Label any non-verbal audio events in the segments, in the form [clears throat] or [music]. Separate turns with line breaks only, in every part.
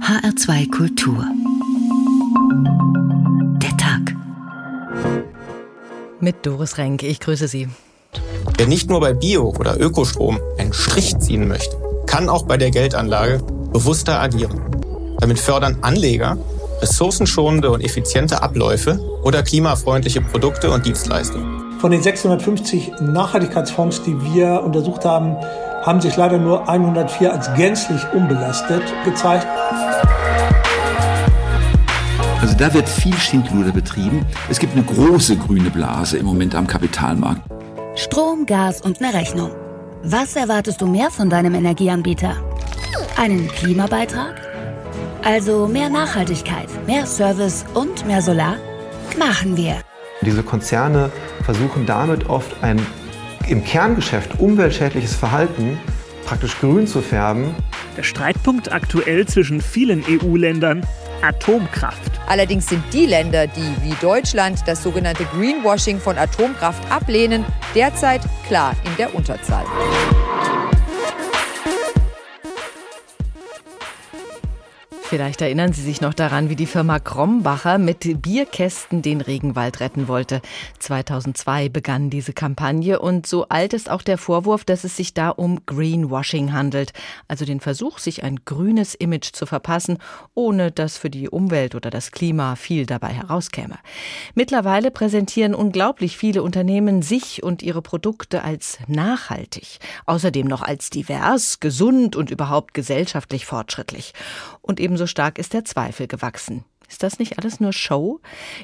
HR2 Kultur. Der Tag.
Mit Doris Renk, ich grüße Sie.
Wer nicht nur bei Bio- oder Ökostrom einen Strich ziehen möchte, kann auch bei der Geldanlage bewusster agieren. Damit fördern Anleger ressourcenschonende und effiziente Abläufe oder klimafreundliche Produkte und Dienstleistungen.
Von den 650 Nachhaltigkeitsfonds, die wir untersucht haben, haben sich leider nur 104 als gänzlich unbelastet gezeigt.
Also da wird viel Schindluder betrieben. Es gibt eine große grüne Blase im Moment am Kapitalmarkt.
Strom, Gas und eine Rechnung. Was erwartest du mehr von deinem Energieanbieter? Einen Klimabeitrag? Also mehr Nachhaltigkeit, mehr Service und mehr Solar? Machen wir.
Diese Konzerne versuchen damit oft ein im Kerngeschäft umweltschädliches Verhalten praktisch grün zu färben.
Der Streitpunkt aktuell zwischen vielen EU-Ländern Atomkraft.
Allerdings sind die Länder, die wie Deutschland das sogenannte Greenwashing von Atomkraft ablehnen, derzeit klar in der Unterzahl.
Vielleicht erinnern Sie sich noch daran, wie die Firma Krombacher mit Bierkästen den Regenwald retten wollte. 2002 begann diese Kampagne und so alt ist auch der Vorwurf, dass es sich da um Greenwashing handelt, also den Versuch, sich ein grünes Image zu verpassen, ohne dass für die Umwelt oder das Klima viel dabei herauskäme. Mittlerweile präsentieren unglaublich viele Unternehmen sich und ihre Produkte als nachhaltig, außerdem noch als divers, gesund und überhaupt gesellschaftlich fortschrittlich. Und ebenso so stark ist der Zweifel gewachsen. Ist das nicht alles nur Show?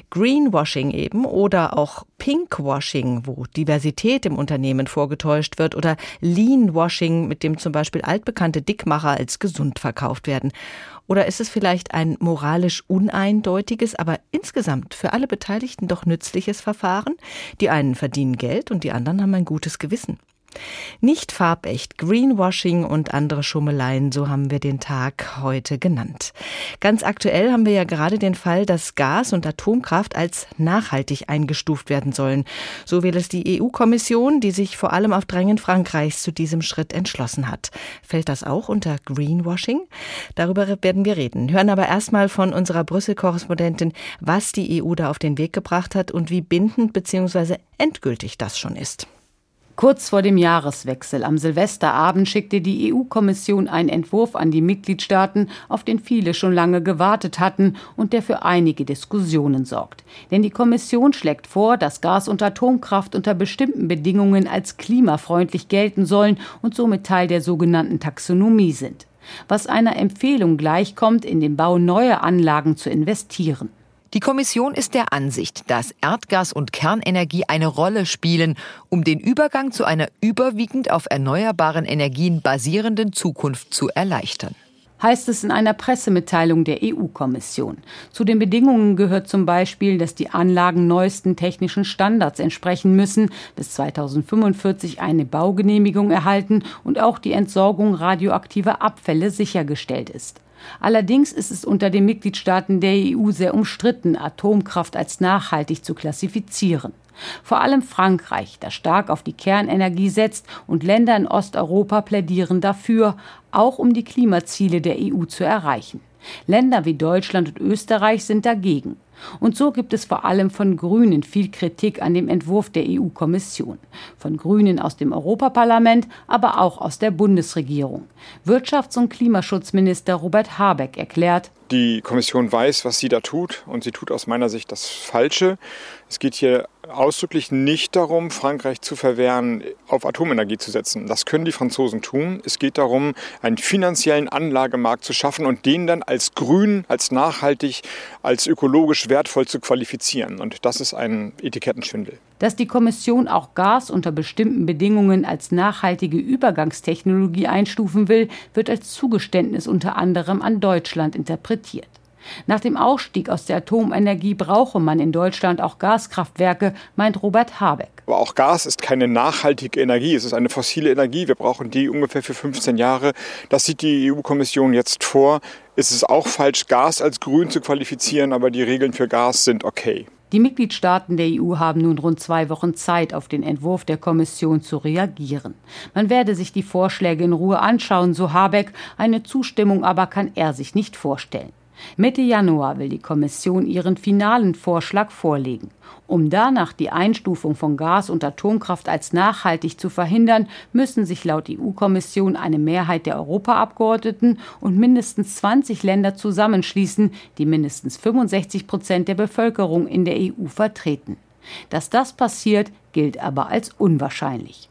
Greenwashing eben oder auch Pinkwashing, wo Diversität im Unternehmen vorgetäuscht wird oder Leanwashing, mit dem zum Beispiel altbekannte Dickmacher als gesund verkauft werden. Oder ist es vielleicht ein moralisch uneindeutiges, aber insgesamt für alle Beteiligten doch nützliches Verfahren? Die einen verdienen Geld und die anderen haben ein gutes Gewissen. Nicht farbecht, Greenwashing und andere Schummeleien, so haben wir den Tag heute genannt. Ganz aktuell haben wir ja gerade den Fall, dass Gas und Atomkraft als nachhaltig eingestuft werden sollen. So will es die EU-Kommission, die sich vor allem auf Drängen Frankreichs zu diesem Schritt entschlossen hat. Fällt das auch unter Greenwashing? Darüber werden wir reden. Hören aber erstmal von unserer Brüssel-Korrespondentin, was die EU da auf den Weg gebracht hat und wie bindend bzw. endgültig das schon ist.
Kurz vor dem Jahreswechsel am Silvesterabend schickte die EU-Kommission einen Entwurf an die Mitgliedstaaten, auf den viele schon lange gewartet hatten und der für einige Diskussionen sorgt. Denn die Kommission schlägt vor, dass Gas- und Atomkraft unter bestimmten Bedingungen als klimafreundlich gelten sollen und somit Teil der sogenannten Taxonomie sind. Was einer Empfehlung gleichkommt, in den Bau neuer Anlagen zu investieren.
Die Kommission ist der Ansicht, dass Erdgas und Kernenergie eine Rolle spielen, um den Übergang zu einer überwiegend auf erneuerbaren Energien basierenden Zukunft zu erleichtern
heißt es in einer Pressemitteilung der EU-Kommission. Zu den Bedingungen gehört zum Beispiel, dass die Anlagen neuesten technischen Standards entsprechen müssen, bis 2045 eine Baugenehmigung erhalten und auch die Entsorgung radioaktiver Abfälle sichergestellt ist. Allerdings ist es unter den Mitgliedstaaten der EU sehr umstritten, Atomkraft als nachhaltig zu klassifizieren. Vor allem Frankreich, das stark auf die Kernenergie setzt, und Länder in Osteuropa plädieren dafür, auch um die Klimaziele der EU zu erreichen. Länder wie Deutschland und Österreich sind dagegen. Und so gibt es vor allem von Grünen viel Kritik an dem Entwurf der EU-Kommission. Von Grünen aus dem Europaparlament, aber auch aus der Bundesregierung. Wirtschafts- und Klimaschutzminister Robert Habeck erklärt,
die Kommission weiß, was sie da tut und sie tut aus meiner Sicht das Falsche. Es geht hier ausdrücklich nicht darum, Frankreich zu verwehren, auf Atomenergie zu setzen. Das können die Franzosen tun. Es geht darum, einen finanziellen Anlagemarkt zu schaffen und den dann als grün, als nachhaltig, als ökologisch wertvoll zu qualifizieren. Und das ist ein Etikettenschwindel.
Dass die Kommission auch Gas unter bestimmten Bedingungen als nachhaltige Übergangstechnologie einstufen will, wird als Zugeständnis unter anderem an Deutschland interpretiert. Nach dem Ausstieg aus der Atomenergie brauche man in Deutschland auch Gaskraftwerke, meint Robert Habeck.
Aber auch Gas ist keine nachhaltige Energie, es ist eine fossile Energie. Wir brauchen die ungefähr für 15 Jahre. Das sieht die EU-Kommission jetzt vor. Es ist auch falsch, Gas als grün zu qualifizieren, aber die Regeln für Gas sind okay.
Die Mitgliedstaaten der EU haben nun rund zwei Wochen Zeit, auf den Entwurf der Kommission zu reagieren. Man werde sich die Vorschläge in Ruhe anschauen, so Habeck. Eine Zustimmung aber kann er sich nicht vorstellen. Mitte Januar will die Kommission ihren finalen Vorschlag vorlegen. Um danach die Einstufung von Gas und Atomkraft als nachhaltig zu verhindern, müssen sich laut EU-Kommission eine Mehrheit der Europaabgeordneten und mindestens 20 Länder zusammenschließen, die mindestens 65 Prozent der Bevölkerung in der EU vertreten. Dass das passiert, gilt aber als unwahrscheinlich.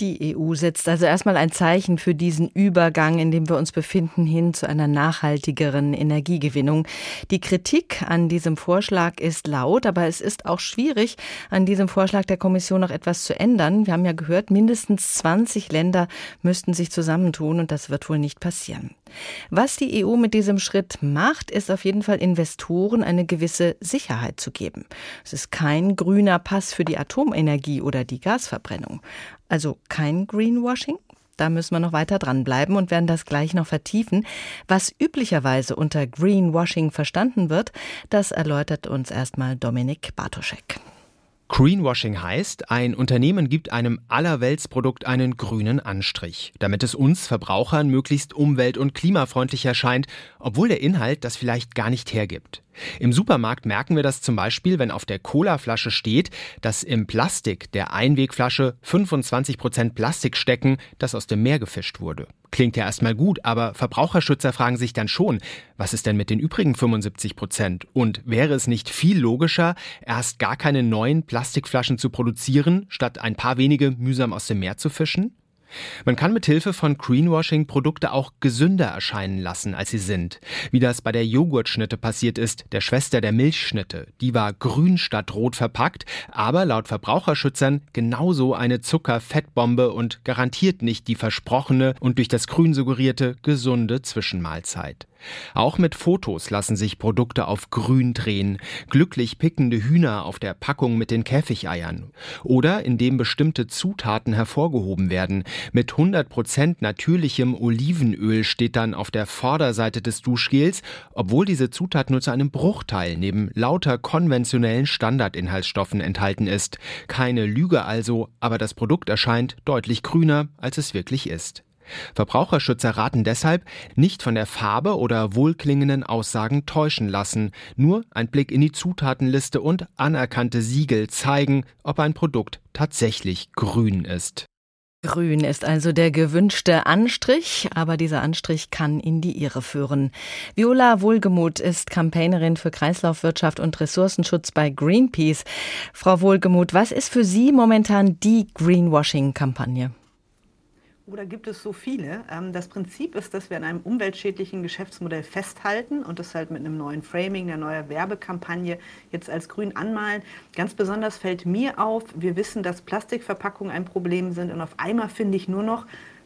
Die EU setzt also erstmal ein Zeichen für diesen Übergang, in dem wir uns befinden, hin zu einer nachhaltigeren Energiegewinnung. Die Kritik an diesem Vorschlag ist laut, aber es ist auch schwierig, an diesem Vorschlag der Kommission noch etwas zu ändern. Wir haben ja gehört, mindestens 20 Länder müssten sich zusammentun und das wird wohl nicht passieren. Was die EU mit diesem Schritt macht, ist auf jeden Fall Investoren eine gewisse Sicherheit zu geben. Es ist kein grüner Pass für die Atomenergie oder die Gasverbrennung. Also kein Greenwashing? Da müssen wir noch weiter dranbleiben und werden das gleich noch vertiefen. Was üblicherweise unter Greenwashing verstanden wird, das erläutert uns erstmal Dominik Bartoschek.
Greenwashing heißt, ein Unternehmen gibt einem Allerweltsprodukt einen grünen Anstrich, damit es uns Verbrauchern möglichst umwelt- und klimafreundlich erscheint, obwohl der Inhalt das vielleicht gar nicht hergibt. Im Supermarkt merken wir das zum Beispiel, wenn auf der Colaflasche steht, dass im Plastik der Einwegflasche 25 Prozent Plastik stecken, das aus dem Meer gefischt wurde. Klingt ja erstmal gut, aber Verbraucherschützer fragen sich dann schon, was ist denn mit den übrigen 75 Prozent? Und wäre es nicht viel logischer, erst gar keine neuen Plastikflaschen zu produzieren, statt ein paar wenige mühsam aus dem Meer zu fischen? Man kann mit Hilfe von Greenwashing Produkte auch gesünder erscheinen lassen, als sie sind. Wie das bei der Joghurtschnitte passiert ist, der Schwester der Milchschnitte. Die war grün statt rot verpackt, aber laut Verbraucherschützern genauso eine Zuckerfettbombe und garantiert nicht die versprochene und durch das Grün suggerierte gesunde Zwischenmahlzeit. Auch mit Fotos lassen sich Produkte auf grün drehen, glücklich pickende Hühner auf der Packung mit den Käfigeiern oder indem bestimmte Zutaten hervorgehoben werden. Mit 100% natürlichem Olivenöl steht dann auf der Vorderseite des Duschgels, obwohl diese Zutat nur zu einem Bruchteil neben lauter konventionellen Standardinhaltsstoffen enthalten ist. Keine Lüge also, aber das Produkt erscheint deutlich grüner, als es wirklich ist. Verbraucherschützer raten deshalb, nicht von der Farbe oder wohlklingenden Aussagen täuschen lassen. Nur ein Blick in die Zutatenliste und anerkannte Siegel zeigen, ob ein Produkt tatsächlich grün ist.
Grün ist also der gewünschte Anstrich, aber dieser Anstrich kann in die Irre führen. Viola Wohlgemuth ist Campaignerin für Kreislaufwirtschaft und Ressourcenschutz bei Greenpeace. Frau Wohlgemuth, was ist für Sie momentan die Greenwashing-Kampagne?
Oder gibt es so viele? Ähm, das Prinzip ist, dass wir an einem umweltschädlichen Geschäftsmodell festhalten und das halt mit einem neuen Framing, einer neuen Werbekampagne jetzt als grün anmalen. Ganz besonders fällt mir auf, wir wissen, dass Plastikverpackungen ein Problem sind und auf einmal finde ich nur noch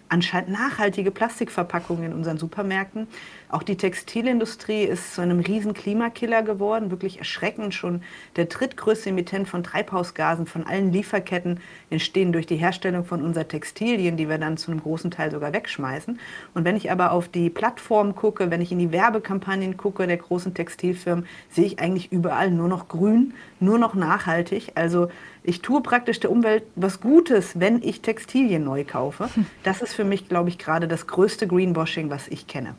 anscheinend nachhaltige Plastikverpackungen in unseren Supermärkten. Auch die Textilindustrie ist zu einem riesen Klimakiller geworden, wirklich erschreckend. Schon der drittgrößte Emittent von Treibhausgasen von allen Lieferketten entstehen durch die Herstellung von unseren Textilien, die wir dann zu einem großen Teil sogar wegschmeißen. Und wenn ich aber auf die Plattform gucke, wenn ich in die Werbekampagnen gucke der großen Textilfirmen, sehe ich eigentlich überall nur noch grün, nur noch nachhaltig. Also ich tue praktisch der Umwelt was Gutes, wenn ich Textilien neu kaufe. Das ist für mich, glaube ich, gerade das größte Greenwashing, was ich kenne.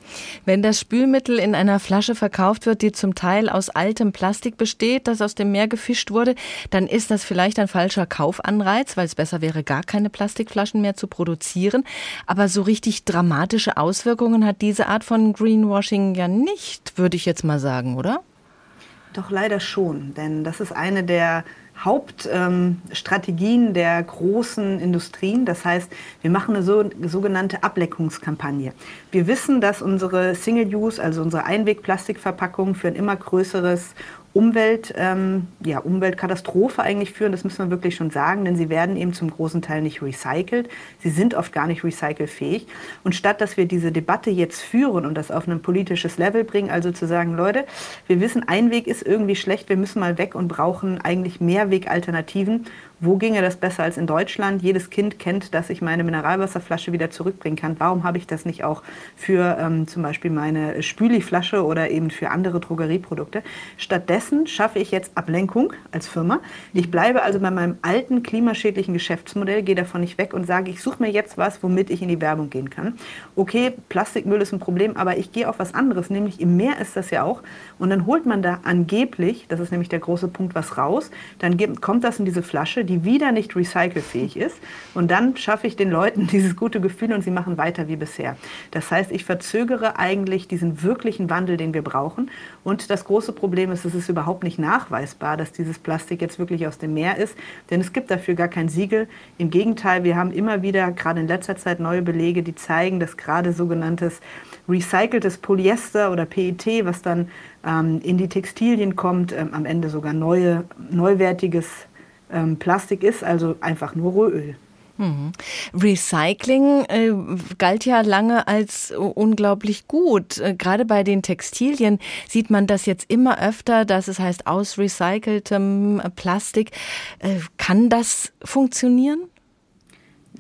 Wenn das Spülmittel in einer Flasche verkauft wird, die zum Teil aus altem Plastik besteht, das aus dem Meer gefischt wurde, dann ist das vielleicht ein falscher Kaufanreiz, weil es besser wäre, gar keine Plastikflaschen mehr zu produzieren. Aber so richtig dramatische Auswirkungen hat diese Art von Greenwashing ja nicht, würde ich jetzt mal sagen, oder?
Doch leider schon, denn das ist eine der Hauptstrategien ähm, der großen Industrien. Das heißt, wir machen eine so, sogenannte Ableckungskampagne. Wir wissen, dass unsere Single-Use, also unsere Einwegplastikverpackungen für ein immer größeres Umwelt, ähm, ja, Umweltkatastrophe eigentlich führen, das müssen wir wirklich schon sagen, denn sie werden eben zum großen Teil nicht recycelt. Sie sind oft gar nicht recycelfähig. Und statt dass wir diese Debatte jetzt führen und das auf ein politisches Level bringen, also zu sagen, Leute, wir wissen, ein Weg ist irgendwie schlecht, wir müssen mal weg und brauchen eigentlich Mehrwegalternativen wo ginge das besser als in Deutschland? Jedes Kind kennt, dass ich meine Mineralwasserflasche wieder zurückbringen kann. Warum habe ich das nicht auch für ähm, zum Beispiel meine Spüliflasche oder eben für andere Drogerieprodukte? Stattdessen schaffe ich jetzt Ablenkung als Firma. Ich bleibe also bei meinem alten klimaschädlichen Geschäftsmodell, gehe davon nicht weg und sage, ich suche mir jetzt was, womit ich in die Werbung gehen kann. Okay, Plastikmüll ist ein Problem, aber ich gehe auf was anderes, nämlich im Meer ist das ja auch. Und dann holt man da angeblich, das ist nämlich der große Punkt, was raus. Dann kommt das in diese Flasche, die wieder nicht recycelfähig ist. Und dann schaffe ich den Leuten [laughs] dieses gute Gefühl und sie machen weiter wie bisher. Das heißt, ich verzögere eigentlich diesen wirklichen Wandel, den wir brauchen. Und das große Problem ist, es ist überhaupt nicht nachweisbar, dass dieses Plastik jetzt wirklich aus dem Meer ist, denn es gibt dafür gar kein Siegel. Im Gegenteil, wir haben immer wieder, gerade in letzter Zeit, neue Belege, die zeigen, dass gerade sogenanntes recyceltes Polyester oder PET, was dann ähm, in die Textilien kommt, ähm, am Ende sogar neue, neuwertiges ähm, Plastik ist, also einfach nur Rohöl.
Mhm. Recycling äh, galt ja lange als unglaublich gut. Äh, gerade bei den Textilien sieht man das jetzt immer öfter, dass es heißt aus recyceltem Plastik. Äh, kann das funktionieren?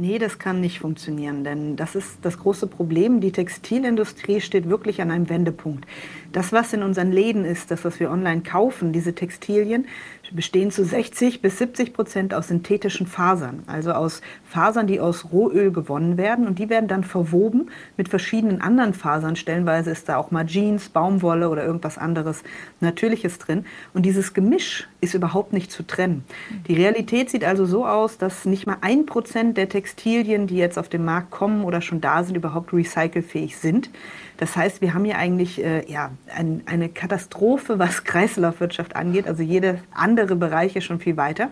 Nee, das kann nicht funktionieren, denn das ist das große Problem. Die Textilindustrie steht wirklich an einem Wendepunkt. Das, was in unseren Läden ist, das, was wir online kaufen, diese Textilien, bestehen zu 60 bis 70 Prozent aus synthetischen Fasern, also aus Fasern, die aus Rohöl gewonnen werden und die werden dann verwoben mit verschiedenen anderen Fasern. Stellenweise ist da auch mal Jeans, Baumwolle oder irgendwas anderes Natürliches drin. Und dieses Gemisch ist überhaupt nicht zu trennen. Die Realität sieht also so aus, dass nicht mal ein Prozent der Textilien, die jetzt auf den Markt kommen oder schon da sind, überhaupt recycelfähig sind. Das heißt, wir haben hier eigentlich äh, ja, ein, eine Katastrophe, was [laughs] Kreislaufwirtschaft angeht. Also jede andere Bereiche schon viel weiter.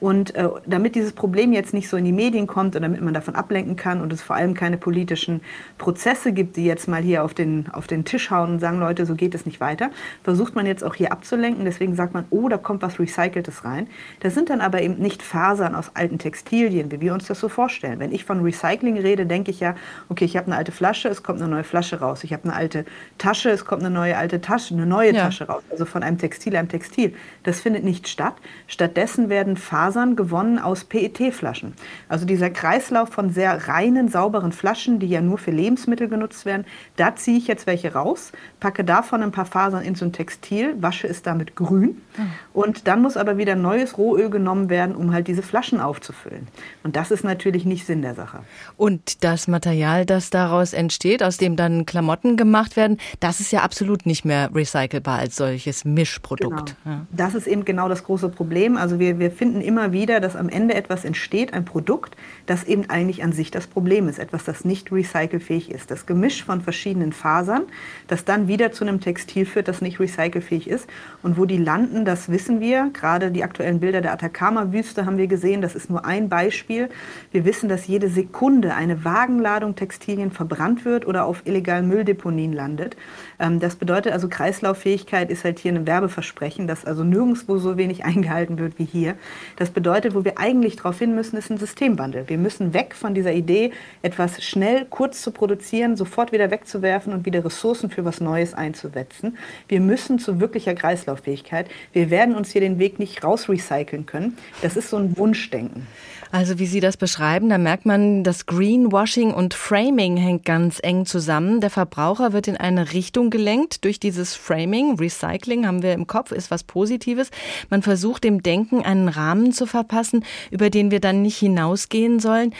Und äh, damit dieses Problem jetzt nicht so in die Medien kommt und damit man davon ablenken kann und es vor allem keine politischen Prozesse gibt, die jetzt mal hier auf den, auf den Tisch hauen und sagen, Leute, so geht es nicht weiter, versucht man jetzt auch hier abzulenken. Deswegen sagt man, oh, da kommt was Recyceltes rein. Das sind dann aber eben nicht Fasern aus alten Textilien, wie wir uns das so vorstellen. Wenn ich von Recycling rede, denke ich ja, okay, ich habe eine alte Flasche, es kommt eine neue Flasche raus. Ich habe eine alte Tasche, es kommt eine neue alte Tasche, eine neue ja. Tasche raus. Also von einem Textil einem Textil. Das findet nicht statt. Stattdessen werden Fasern gewonnen aus PET-Flaschen. Also dieser Kreislauf von sehr reinen, sauberen Flaschen, die ja nur für Lebensmittel genutzt werden, da ziehe ich jetzt welche raus, packe davon ein paar Fasern in so ein Textil, wasche es damit grün hm. und dann muss aber wieder neues Rohöl genommen werden, um halt diese Flaschen aufzufüllen. Und das ist natürlich nicht Sinn der Sache.
Und das Material, das daraus entsteht, aus dem dann Klamotten Klamotten gemacht werden, das ist ja absolut nicht mehr recycelbar als solches Mischprodukt.
Genau. Ja. Das ist eben genau das große Problem. Also wir, wir finden immer wieder, dass am Ende etwas entsteht, ein Produkt, das eben eigentlich an sich das Problem ist, etwas, das nicht recycelfähig ist. Das Gemisch von verschiedenen Fasern, das dann wieder zu einem Textil führt, das nicht recycelfähig ist. Und wo die landen, das wissen wir. Gerade die aktuellen Bilder der Atacama-Wüste haben wir gesehen. Das ist nur ein Beispiel. Wir wissen, dass jede Sekunde eine Wagenladung Textilien verbrannt wird oder auf illegalen Müll Mülldeponien landet. Ähm, das bedeutet also, Kreislauffähigkeit ist halt hier ein Werbeversprechen, das also nirgendwo so wenig [laughs] eingehalten wird wie hier. Das bedeutet, wo wir eigentlich darauf hin müssen, ist ein Systemwandel. Wir müssen weg von dieser Idee, etwas schnell, kurz zu produzieren, sofort wieder wegzuwerfen und wieder Ressourcen für was Neues einzusetzen. Wir müssen zu wirklicher Kreislauffähigkeit. Wir werden uns hier den Weg nicht rausrecyceln können. Das ist so ein Wunschdenken.
Also wie Sie das beschreiben, da merkt man, das Greenwashing und Framing hängt ganz eng zusammen. Der Verbraucher wird in eine Richtung gelenkt durch dieses Framing. Recycling haben wir im Kopf, ist was Positives. Man versucht dem Denken einen Rahmen zu verpassen, über den wir dann nicht hinausgehen sollen.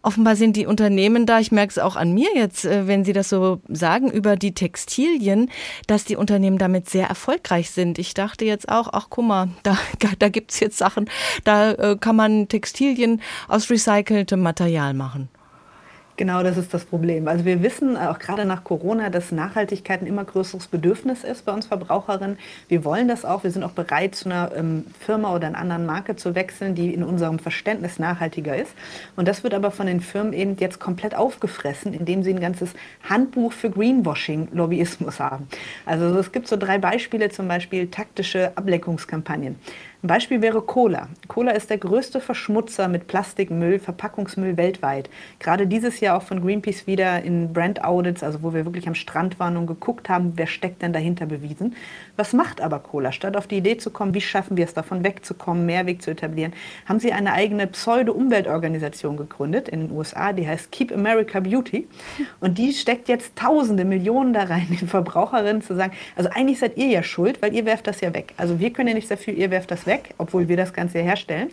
Offenbar sind die Unternehmen da, ich merke es auch an mir jetzt, äh, wenn Sie das so sagen, über die Textilien, dass die Unternehmen damit sehr erfolgreich sind. Ich dachte jetzt auch, ach guck mal, da, [laughs] da gibt es jetzt Sachen, da äh, kann man Textilien aus recyceltem Material machen.
Genau, das ist das Problem. Also wir wissen auch gerade nach Corona, dass Nachhaltigkeit ein immer größeres Bedürfnis ist bei uns Verbraucherinnen. Wir wollen das auch. Wir sind auch bereit, zu einer ähm, Firma oder einer anderen Marke zu wechseln, die in unserem Verständnis nachhaltiger ist. Und das wird aber von den Firmen eben jetzt komplett aufgefressen, indem sie ein ganzes Handbuch für Greenwashing-Lobbyismus haben. Also es gibt so drei Beispiele, zum Beispiel taktische Ableckungskampagnen. Ein Beispiel wäre Cola. Cola ist der größte Verschmutzer mit Plastikmüll, Verpackungsmüll weltweit. Gerade dieses Jahr ja auch von Greenpeace wieder in Brand Audits, also wo wir wirklich am Strand waren und geguckt haben, wer steckt denn dahinter bewiesen. Was macht aber Cola? Statt auf die Idee zu kommen, wie schaffen wir es davon wegzukommen, Mehrweg zu etablieren, haben sie eine eigene Pseudo-Umweltorganisation gegründet in den USA, die heißt Keep America Beauty. Und die steckt jetzt Tausende, Millionen da rein, [laughs] den Verbraucherinnen zu sagen, also eigentlich seid ihr ja schuld, weil ihr werft das ja weg. Also wir können ja nichts dafür, ihr werft das weg, obwohl wir das Ganze herstellen.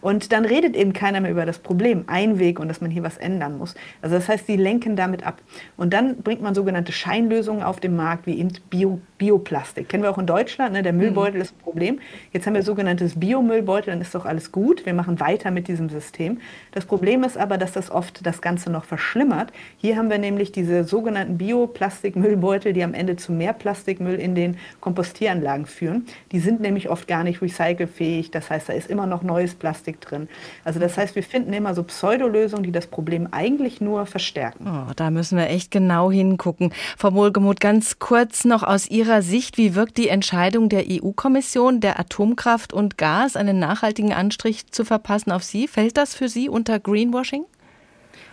Und dann redet eben keiner mehr über das Problem, Einweg und dass man hier was ändern muss. Also das heißt, sie lenken damit ab. Und dann bringt man sogenannte Scheinlösungen auf den Markt, wie eben Bio, Bioplastik. Kennen wir auch in Deutschland, ne? der mhm. Müllbeutel ist ein Problem. Jetzt haben wir sogenanntes Biomüllbeutel, dann ist doch alles gut. Wir machen weiter mit diesem System. Das Problem ist aber, dass das oft das Ganze noch verschlimmert. Hier haben wir nämlich diese sogenannten Bioplastikmüllbeutel, die am Ende zu mehr Plastikmüll in den Kompostieranlagen führen. Die sind nämlich oft gar nicht recycelfähig. Das heißt, da ist immer noch neues Plastik drin. Also das heißt, wir finden immer so Pseudolösungen, die das Problem eigentlich nur verstärken.
Oh, da müssen wir echt genau hingucken. Frau Wohlgemuth, ganz kurz noch aus Ihrer Sicht, wie wirkt die Entscheidung der EU-Kommission, der Atomkraft und Gas einen nachhaltigen Anstrich zu verpassen auf Sie? Fällt das für Sie unter Greenwashing?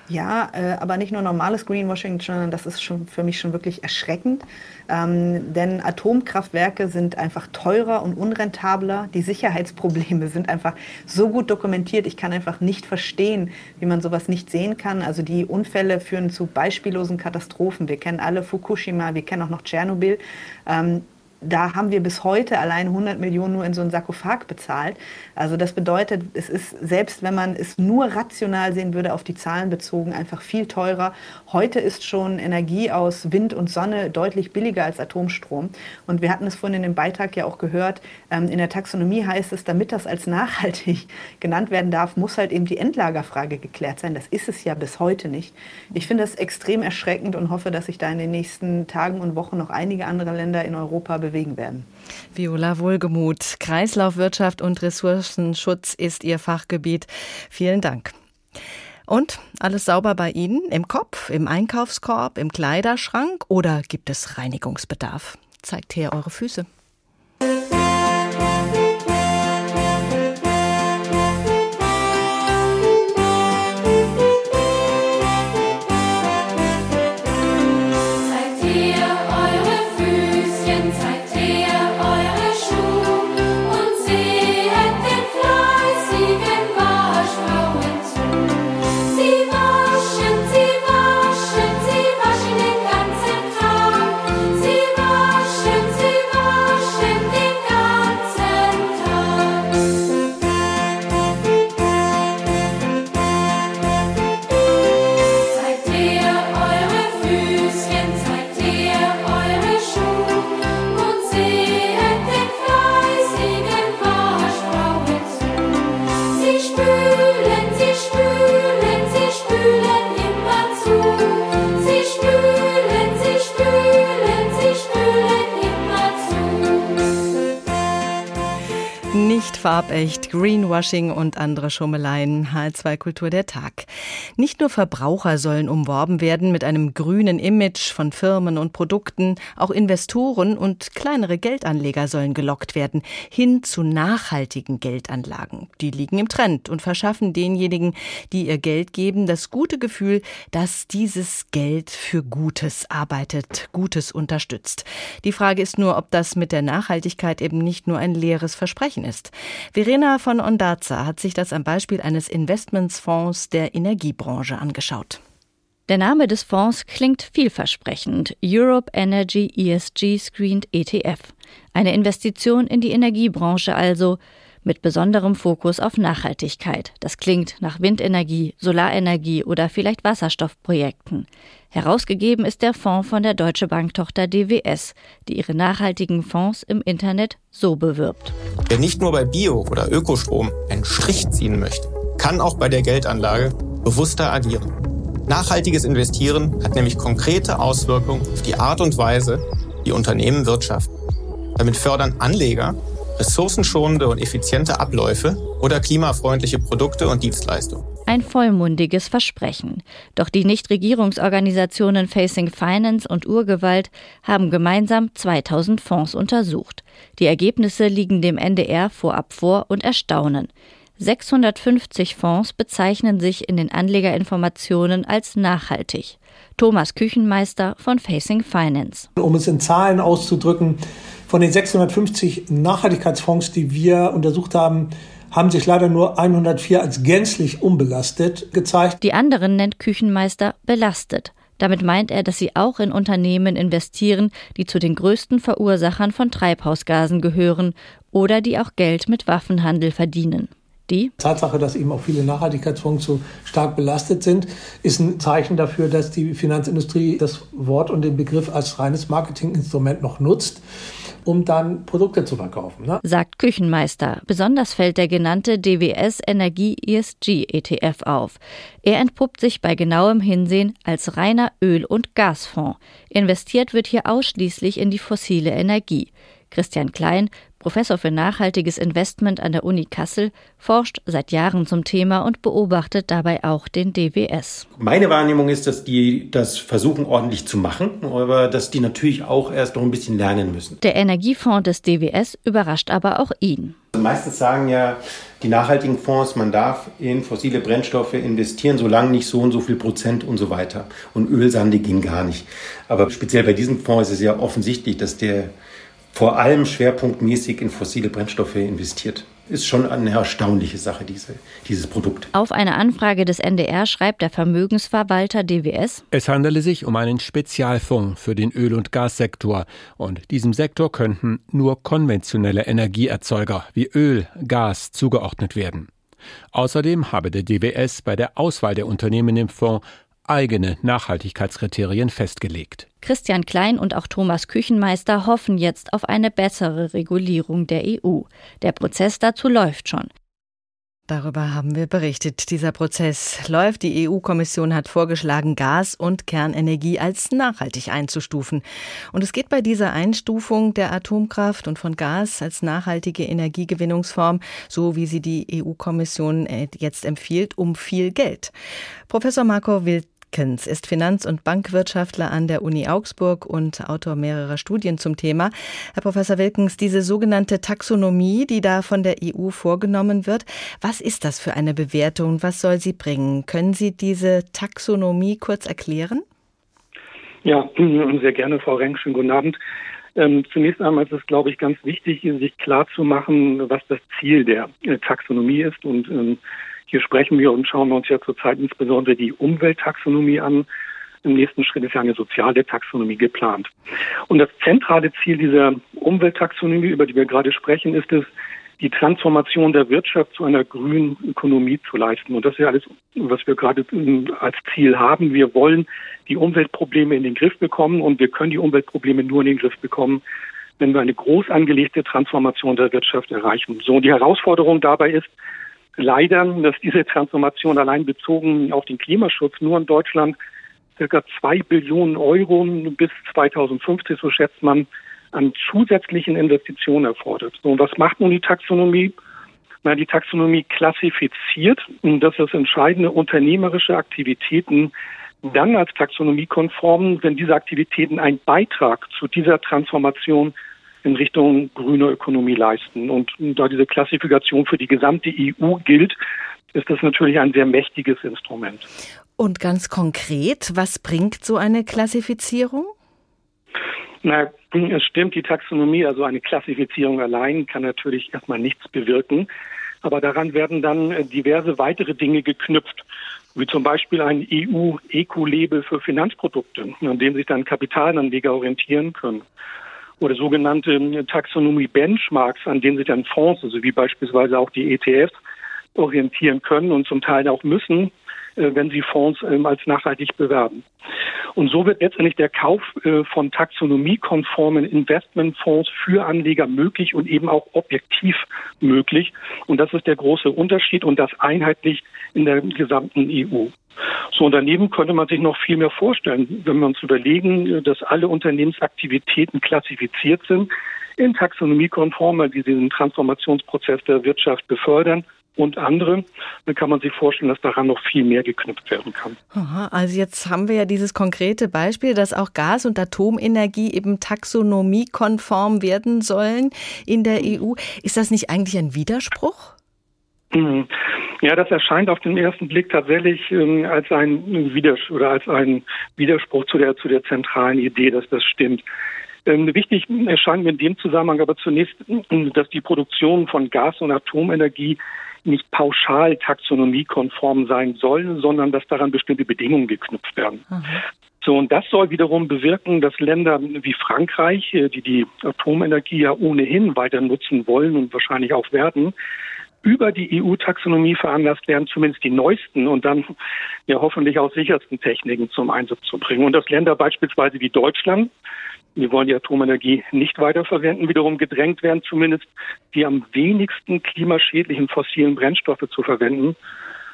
Ja, äh, aber nicht nur normales Greenwashing, sondern das ist schon für mich schon wirklich erschreckend. Ähm, denn Atomkraftwerke sind einfach teurer und unrentabler. Die Sicherheitsprobleme sind einfach so gut dokumentiert. Ich kann einfach nicht verstehen, wie man sowas nicht sehen kann. Also die Unfälle führen zu beispiellosen Katastrophen. Wir kennen alle Fukushima, wir kennen auch noch Tschernobyl. Ähm, da haben wir bis heute allein 100 Millionen nur in so einen Sarkophag bezahlt. Also das bedeutet, es ist, selbst wenn man es nur rational sehen würde, auf die Zahlen bezogen, einfach viel teurer. Heute ist schon Energie aus Wind und Sonne deutlich billiger als Atomstrom. Und wir hatten es vorhin in dem Beitrag ja auch gehört, ähm, in der Taxonomie heißt es, damit das als nachhaltig [laughs] genannt werden darf, muss halt eben die Endlagerfrage geklärt sein. Das ist es ja bis heute nicht. Ich finde das extrem erschreckend und hoffe, dass sich da in den nächsten Tagen und Wochen noch einige andere Länder in Europa bewegen bewegen werden.
Viola Wohlgemuth, Kreislaufwirtschaft und Ressourcenschutz ist Ihr Fachgebiet. Vielen Dank. Und alles sauber bei Ihnen? Im Kopf, im Einkaufskorb, im Kleiderschrank oder gibt es Reinigungsbedarf? Zeigt her eure Füße. Farbecht, Greenwashing und andere Schummeleien. H2 Kultur der Tag. Nicht nur Verbraucher sollen umworben werden mit einem grünen Image von Firmen und Produkten, auch Investoren und kleinere Geldanleger sollen gelockt werden, hin zu nachhaltigen Geldanlagen. Die liegen im Trend und verschaffen denjenigen, die ihr Geld geben, das gute Gefühl, dass dieses Geld für Gutes arbeitet, Gutes unterstützt. Die Frage ist nur, ob das mit der Nachhaltigkeit eben nicht nur ein leeres Versprechen ist. Verena von Ondaza hat sich das am Beispiel eines Investmentsfonds der Energiebranche angeschaut.
Der Name des Fonds klingt vielversprechend. Europe Energy ESG Screened ETF. Eine Investition in die Energiebranche also, mit besonderem Fokus auf Nachhaltigkeit. Das klingt nach Windenergie, Solarenergie oder vielleicht Wasserstoffprojekten. Herausgegeben ist der Fonds von der Deutsche Bank-Tochter DWS, die ihre nachhaltigen Fonds im Internet so bewirbt.
Wer nicht nur bei Bio- oder Ökostrom einen Strich ziehen möchte, kann auch bei der Geldanlage bewusster agieren. Nachhaltiges Investieren hat nämlich konkrete Auswirkungen auf die Art und Weise, wie Unternehmen wirtschaften. Damit fördern Anleger ressourcenschonende und effiziente Abläufe oder klimafreundliche Produkte und Dienstleistungen.
Ein vollmundiges Versprechen. Doch die Nichtregierungsorganisationen Facing Finance und Urgewalt haben gemeinsam 2000 Fonds untersucht. Die Ergebnisse liegen dem NDR vorab vor und erstaunen. 650 Fonds bezeichnen sich in den Anlegerinformationen als nachhaltig. Thomas Küchenmeister von Facing Finance.
Um es in Zahlen auszudrücken, von den 650 Nachhaltigkeitsfonds, die wir untersucht haben, haben sich leider nur 104 als gänzlich unbelastet gezeigt.
Die anderen nennt Küchenmeister belastet. Damit meint er, dass sie auch in Unternehmen investieren, die zu den größten Verursachern von Treibhausgasen gehören oder die auch Geld mit Waffenhandel verdienen. Die
Tatsache, dass eben auch viele Nachhaltigkeitsfonds so stark belastet sind, ist ein Zeichen dafür, dass die Finanzindustrie das Wort und den Begriff als reines Marketinginstrument noch nutzt um dann Produkte zu verkaufen.
Ne? Sagt Küchenmeister. Besonders fällt der genannte DWS Energie ESG ETF auf. Er entpuppt sich bei genauem Hinsehen als reiner Öl- und Gasfonds. Investiert wird hier ausschließlich in die fossile Energie. Christian Klein, Professor für nachhaltiges Investment an der Uni Kassel, forscht seit Jahren zum Thema und beobachtet dabei auch den DWS.
Meine Wahrnehmung ist, dass die das versuchen ordentlich zu machen, aber dass die natürlich auch erst noch ein bisschen lernen müssen.
Der Energiefonds des DWS überrascht aber auch ihn.
Also meistens sagen ja die nachhaltigen Fonds, man darf in fossile Brennstoffe investieren, solange nicht so und so viel Prozent und so weiter. Und Ölsande ging gar nicht. Aber speziell bei diesem Fonds ist es ja offensichtlich, dass der vor allem schwerpunktmäßig in fossile Brennstoffe investiert. Ist schon eine erstaunliche Sache, diese, dieses Produkt.
Auf eine Anfrage des NDR schreibt der Vermögensverwalter DWS,
es handele sich um einen Spezialfonds für den Öl- und Gassektor. Und diesem Sektor könnten nur konventionelle Energieerzeuger wie Öl, Gas zugeordnet werden. Außerdem habe der DWS bei der Auswahl der Unternehmen im Fonds eigene Nachhaltigkeitskriterien festgelegt.
Christian Klein und auch Thomas Küchenmeister hoffen jetzt auf eine bessere Regulierung der EU. Der Prozess dazu läuft schon.
Darüber haben wir berichtet. Dieser Prozess läuft. Die EU-Kommission hat vorgeschlagen, Gas- und Kernenergie als nachhaltig einzustufen. Und es geht bei dieser Einstufung der Atomkraft und von Gas als nachhaltige Energiegewinnungsform, so wie sie die EU-Kommission äh, jetzt empfiehlt, um viel Geld. Professor Marco Wild Wilkens ist Finanz- und Bankwirtschaftler an der Uni Augsburg und Autor mehrerer Studien zum Thema. Herr Professor Wilkens, diese sogenannte Taxonomie, die da von der EU vorgenommen wird, was ist das für eine Bewertung? Was soll sie bringen? Können Sie diese Taxonomie kurz erklären?
Ja, [clears throat] sehr gerne, Frau Renk. Schönen guten Abend. Ähm, zunächst einmal ist es, glaube ich, ganz wichtig, sich klar zu machen, was das Ziel der äh, Taxonomie ist und ähm, hier sprechen wir und schauen uns ja zurzeit insbesondere die Umwelttaxonomie an. Im nächsten Schritt ist ja eine soziale Taxonomie geplant. Und das zentrale Ziel dieser Umwelttaxonomie, über die wir gerade sprechen, ist es, die Transformation der Wirtschaft zu einer grünen Ökonomie zu leisten. Und das ist ja alles, was wir gerade als Ziel haben. Wir wollen die Umweltprobleme in den Griff bekommen und wir können die Umweltprobleme nur in den Griff bekommen, wenn wir eine groß angelegte Transformation der Wirtschaft erreichen. So, und die Herausforderung dabei ist, leider, dass diese Transformation allein bezogen auf den Klimaschutz nur in Deutschland circa zwei Billionen Euro bis 2050, so schätzt man, an zusätzlichen Investitionen erfordert. Und was macht nun die Taxonomie? Na, die Taxonomie klassifiziert, und das ist entscheidende unternehmerische Aktivitäten dann als taxonomiekonform, wenn diese Aktivitäten einen Beitrag zu dieser Transformation in Richtung grüner Ökonomie leisten. Und da diese Klassifikation für die gesamte EU gilt, ist das natürlich ein sehr mächtiges Instrument.
Und ganz konkret, was bringt so eine Klassifizierung?
Na, es stimmt, die Taxonomie, also eine Klassifizierung allein, kann natürlich erstmal nichts bewirken. Aber daran werden dann diverse weitere Dinge geknüpft, wie zum Beispiel ein EU-Eco-Label für Finanzprodukte, an dem sich dann Kapitalanleger orientieren können oder sogenannte Taxonomie-Benchmarks, an denen sich dann Fonds, also wie beispielsweise auch die ETFs, orientieren können und zum Teil auch müssen, äh, wenn sie Fonds ähm, als nachhaltig bewerben. Und so wird letztendlich der Kauf äh, von taxonomiekonformen Investmentfonds für Anleger möglich und eben auch objektiv möglich. Und das ist der große Unterschied und das einheitlich in der gesamten EU. So, und daneben könnte man sich noch viel mehr vorstellen, wenn wir uns überlegen, dass alle Unternehmensaktivitäten klassifiziert sind in taxonomiekonform, weil die diesen Transformationsprozess der Wirtschaft befördern und andere, dann kann man sich vorstellen, dass daran noch viel mehr geknüpft werden kann.
Aha, also jetzt haben wir ja dieses konkrete Beispiel, dass auch Gas- und Atomenergie eben taxonomiekonform werden sollen in der EU. Ist das nicht eigentlich ein Widerspruch?
Mhm. Ja, das erscheint auf den ersten Blick tatsächlich ähm, als ein Widers oder als ein Widerspruch zu der zu der zentralen Idee, dass das stimmt. Ähm, wichtig erscheint mir in dem Zusammenhang aber zunächst, dass die Produktion von Gas- und Atomenergie nicht pauschal taxonomiekonform sein soll, sondern dass daran bestimmte Bedingungen geknüpft werden. Mhm. So, und das soll wiederum bewirken, dass Länder wie Frankreich, äh, die die Atomenergie ja ohnehin weiter nutzen wollen und wahrscheinlich auch werden, über die EU-Taxonomie veranlasst werden, zumindest die neuesten und dann ja hoffentlich auch sichersten Techniken zum Einsatz zu bringen. Und dass Länder beispielsweise wie Deutschland, die wollen die Atomenergie nicht weiterverwenden, wiederum gedrängt werden, zumindest die am wenigsten klimaschädlichen fossilen Brennstoffe zu verwenden.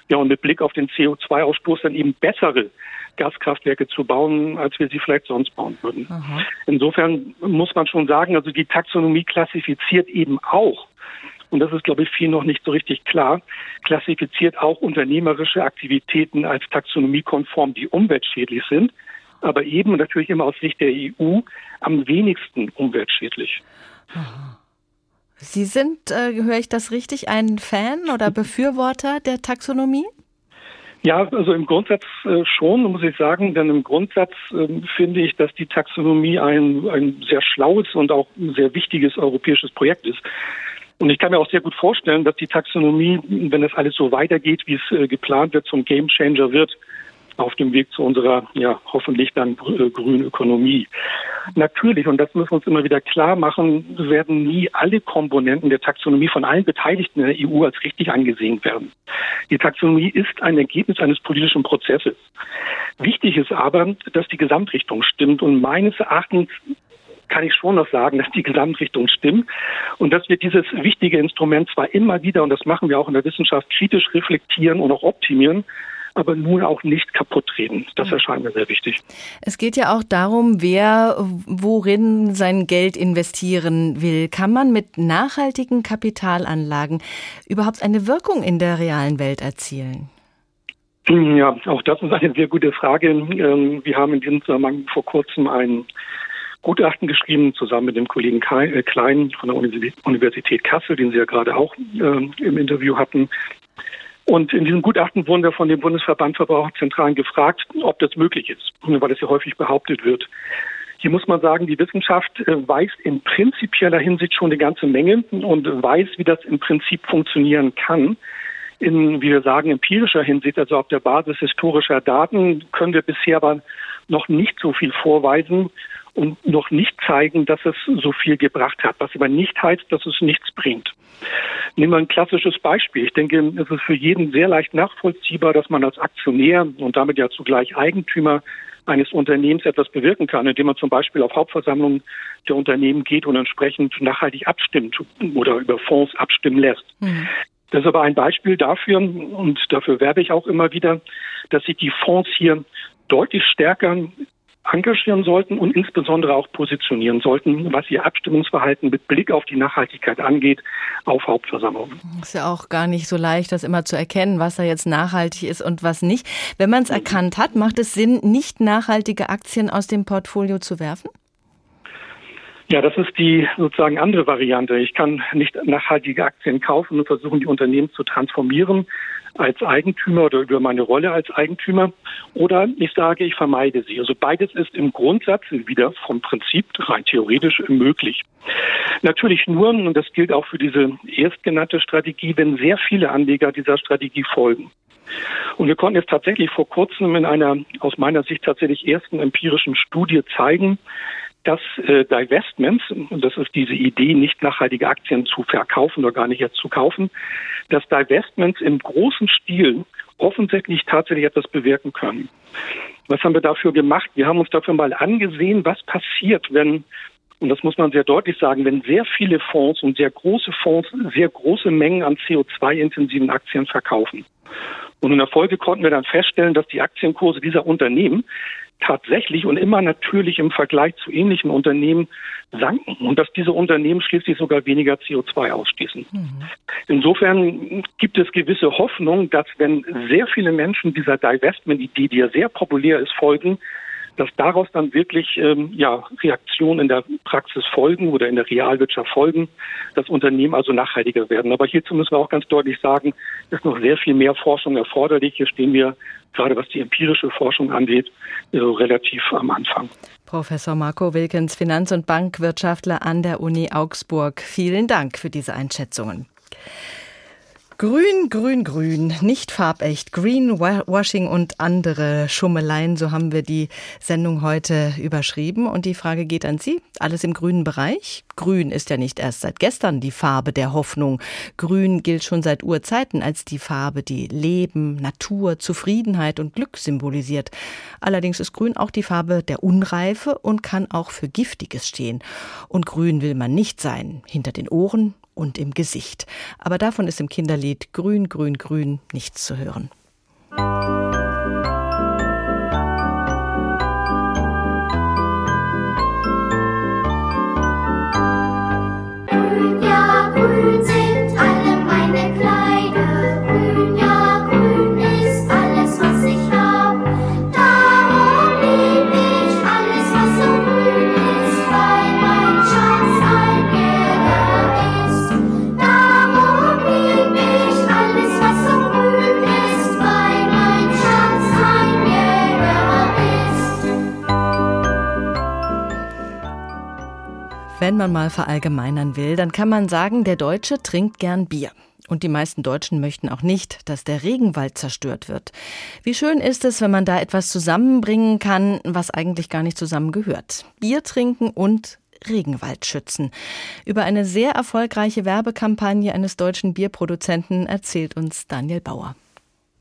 Ja, und mit Blick auf den CO2-Ausstoß dann eben bessere Gaskraftwerke zu bauen, als wir sie vielleicht sonst bauen würden. Aha. Insofern muss man schon sagen, also die Taxonomie klassifiziert eben auch und das ist, glaube ich, viel noch nicht so richtig klar, klassifiziert auch unternehmerische Aktivitäten als taxonomiekonform, die umweltschädlich sind, aber eben natürlich immer aus Sicht der EU am wenigsten umweltschädlich.
Sie sind, äh, höre ich das richtig, ein Fan oder Befürworter der Taxonomie?
Ja, also im Grundsatz äh, schon, muss ich sagen, denn im Grundsatz äh, finde ich, dass die Taxonomie ein, ein sehr schlaues und auch ein sehr wichtiges europäisches Projekt ist. Und ich kann mir auch sehr gut vorstellen, dass die Taxonomie, wenn das alles so weitergeht, wie es äh, geplant wird, zum Gamechanger wird auf dem Weg zu unserer, ja, hoffentlich dann äh, grünen Ökonomie. Natürlich, und das müssen wir uns immer wieder klar machen, werden nie alle Komponenten der Taxonomie von allen Beteiligten in der EU als richtig angesehen werden. Die Taxonomie ist ein Ergebnis eines politischen Prozesses. Wichtig ist aber, dass die Gesamtrichtung stimmt und meines Erachtens kann ich schon noch sagen, dass die Gesamtrichtung stimmt und dass wir dieses wichtige Instrument zwar immer wieder, und das machen wir auch in der Wissenschaft, kritisch reflektieren und auch optimieren, aber nun auch nicht kaputt reden. Das erscheint mir sehr wichtig.
Es geht ja auch darum, wer worin sein Geld investieren will. Kann man mit nachhaltigen Kapitalanlagen überhaupt eine Wirkung in der realen Welt erzielen?
Ja, auch das ist eine sehr gute Frage. Ähm, wir haben in diesem Zusammenhang vor kurzem einen Gutachten geschrieben, zusammen mit dem Kollegen äh, Klein von der Universität Kassel, den Sie ja gerade auch äh, im Interview hatten. Und in diesem Gutachten wurden wir von dem Bundesverband Verbraucherzentralen gefragt, ob das möglich ist, weil das ja häufig behauptet wird. Hier muss man sagen, die Wissenschaft äh, weiß in prinzipieller Hinsicht schon eine ganze Menge und weiß, wie das im Prinzip funktionieren kann. In, wie wir sagen, empirischer Hinsicht, also auf der Basis historischer Daten, können wir bisher aber noch nicht so viel vorweisen, und noch nicht zeigen, dass es so viel gebracht hat, was aber nicht heißt, dass es nichts bringt. Nehmen wir ein klassisches Beispiel. Ich denke, es ist für jeden sehr leicht nachvollziehbar, dass man als Aktionär und damit ja zugleich Eigentümer eines Unternehmens etwas bewirken kann, indem man zum Beispiel auf Hauptversammlungen der Unternehmen geht und entsprechend nachhaltig abstimmt oder über Fonds abstimmen lässt. Mhm. Das ist aber ein Beispiel dafür, und dafür werbe ich auch immer wieder, dass sich die Fonds hier deutlich stärker engagieren sollten und insbesondere auch positionieren sollten, was ihr Abstimmungsverhalten mit Blick auf die Nachhaltigkeit angeht, auf Hauptversammlungen.
Ist ja auch gar nicht so leicht, das immer zu erkennen, was da jetzt nachhaltig ist und was nicht. Wenn man es erkannt hat, macht es Sinn, nicht nachhaltige Aktien aus dem Portfolio zu werfen?
Ja, das ist die sozusagen andere Variante. Ich kann nicht nachhaltige Aktien kaufen und versuchen, die Unternehmen zu transformieren als Eigentümer oder über meine Rolle als Eigentümer. Oder ich sage, ich vermeide sie. Also beides ist im Grundsatz wieder vom Prinzip rein theoretisch möglich. Natürlich nur, und das gilt auch für diese erstgenannte Strategie, wenn sehr viele Anleger dieser Strategie folgen. Und wir konnten jetzt tatsächlich vor kurzem in einer aus meiner Sicht tatsächlich ersten empirischen Studie zeigen, dass äh, Divestments, und das ist diese Idee, nicht nachhaltige Aktien zu verkaufen oder gar nicht jetzt zu kaufen, dass Divestments im großen Stil offensichtlich tatsächlich etwas bewirken können. Was haben wir dafür gemacht? Wir haben uns dafür mal angesehen, was passiert, wenn, und das muss man sehr deutlich sagen, wenn sehr viele Fonds und sehr große Fonds sehr große Mengen an CO2-intensiven Aktien verkaufen. Und in der Folge konnten wir dann feststellen, dass die Aktienkurse dieser Unternehmen tatsächlich und immer natürlich im Vergleich zu ähnlichen Unternehmen sanken und dass diese Unternehmen schließlich sogar weniger CO2 ausstießen. Mhm. Insofern gibt es gewisse Hoffnung, dass wenn sehr viele Menschen dieser Divestment-Idee, die ja sehr populär ist, folgen, dass daraus dann wirklich ähm, ja, Reaktionen in der Praxis folgen oder in der Realwirtschaft folgen, dass Unternehmen also nachhaltiger werden. Aber hierzu müssen wir auch ganz deutlich sagen, ist noch sehr viel mehr Forschung erforderlich. Hier stehen wir gerade was die empirische Forschung angeht, also relativ am Anfang.
Professor Marco Wilkens, Finanz- und Bankwirtschaftler an der Uni Augsburg. Vielen Dank für diese Einschätzungen. Grün, grün, grün, nicht farbecht, Greenwashing und andere Schummeleien, so haben wir die Sendung heute überschrieben. Und die Frage geht an Sie. Alles im grünen Bereich? Grün ist ja nicht erst seit gestern die Farbe der Hoffnung. Grün gilt schon seit Urzeiten als die Farbe, die Leben, Natur, Zufriedenheit und Glück symbolisiert. Allerdings ist Grün auch die Farbe der Unreife und kann auch für Giftiges stehen. Und grün will man nicht sein. Hinter den Ohren, und im Gesicht. Aber davon ist im Kinderlied Grün, Grün, Grün nichts zu hören. Wenn man mal verallgemeinern will, dann kann man sagen, der Deutsche trinkt gern Bier. Und die meisten Deutschen möchten auch nicht, dass der Regenwald zerstört wird. Wie schön ist es, wenn man da etwas zusammenbringen kann, was eigentlich gar nicht zusammengehört. Bier trinken und Regenwald schützen. Über eine sehr erfolgreiche Werbekampagne eines deutschen Bierproduzenten erzählt uns Daniel Bauer.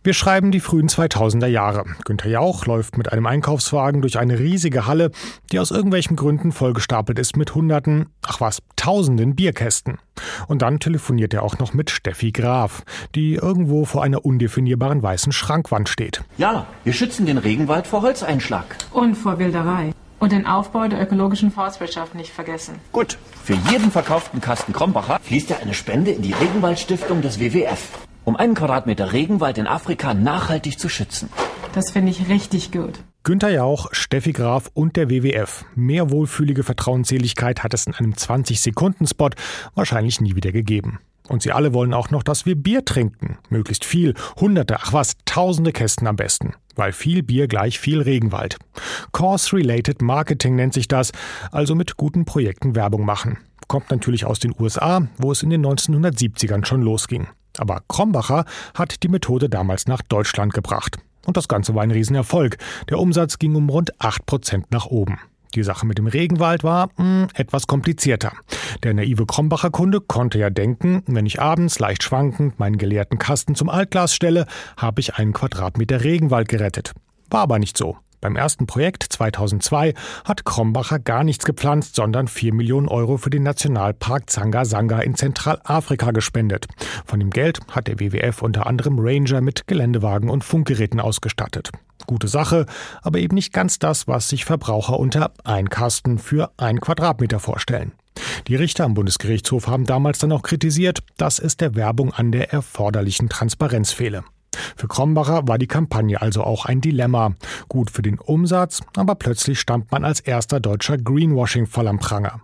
Wir schreiben die frühen 2000er Jahre. Günter Jauch läuft mit einem Einkaufswagen durch eine riesige Halle, die aus irgendwelchen Gründen vollgestapelt ist mit Hunderten, ach was, Tausenden Bierkästen. Und dann telefoniert er auch noch mit Steffi Graf, die irgendwo vor einer undefinierbaren weißen Schrankwand steht.
Ja, wir schützen den Regenwald vor Holzeinschlag.
Und vor Wilderei. Und den Aufbau der ökologischen Forstwirtschaft nicht vergessen.
Gut. Für jeden verkauften Kasten Krombacher fließt ja eine Spende in die Regenwaldstiftung des WWF um einen Quadratmeter Regenwald in Afrika nachhaltig zu schützen.
Das finde ich richtig gut.
Günter Jauch, Steffi Graf und der WWF. Mehr wohlfühlige Vertrauensseligkeit hat es in einem 20-Sekunden-Spot wahrscheinlich nie wieder gegeben. Und sie alle wollen auch noch, dass wir Bier trinken. Möglichst viel. Hunderte, ach was, tausende Kästen am besten. Weil viel Bier gleich viel Regenwald. Course-Related Marketing nennt sich das. Also mit guten Projekten Werbung machen. Kommt natürlich aus den USA, wo es in den 1970ern schon losging. Aber Krombacher hat die Methode damals nach Deutschland gebracht. Und das Ganze war ein Riesenerfolg. Der Umsatz ging um rund 8 Prozent nach oben. Die Sache mit dem Regenwald war mh, hm, etwas komplizierter. Der naive Krombacher Kunde konnte ja denken, wenn ich abends leicht schwankend meinen geleerten Kasten zum Altglas stelle, habe ich einen Quadratmeter Regenwald gerettet. War aber nicht so. Beim ersten Projekt 2002 hat Krombacher gar nichts gepflanzt, sondern 4 Millionen Euro für den Nationalpark Zanga Zanga in Zentralafrika gespendet. Von dem Geld hat der WWF unter anderem Ranger mit Geländewagen und Funkgeräten ausgestattet. Gute Sache, aber eben nicht ganz das, was sich Verbraucher unter ein Kasten für ein Quadratmeter vorstellen. Die Richter am Bundesgerichtshof haben damals dann auch kritisiert, dass es der Werbung an der erforderlichen Transparenz fehle. Für Krombacher war die Kampagne also auch ein Dilemma. Gut für den Umsatz, aber plötzlich stand man als erster deutscher Greenwashing voll am Pranger.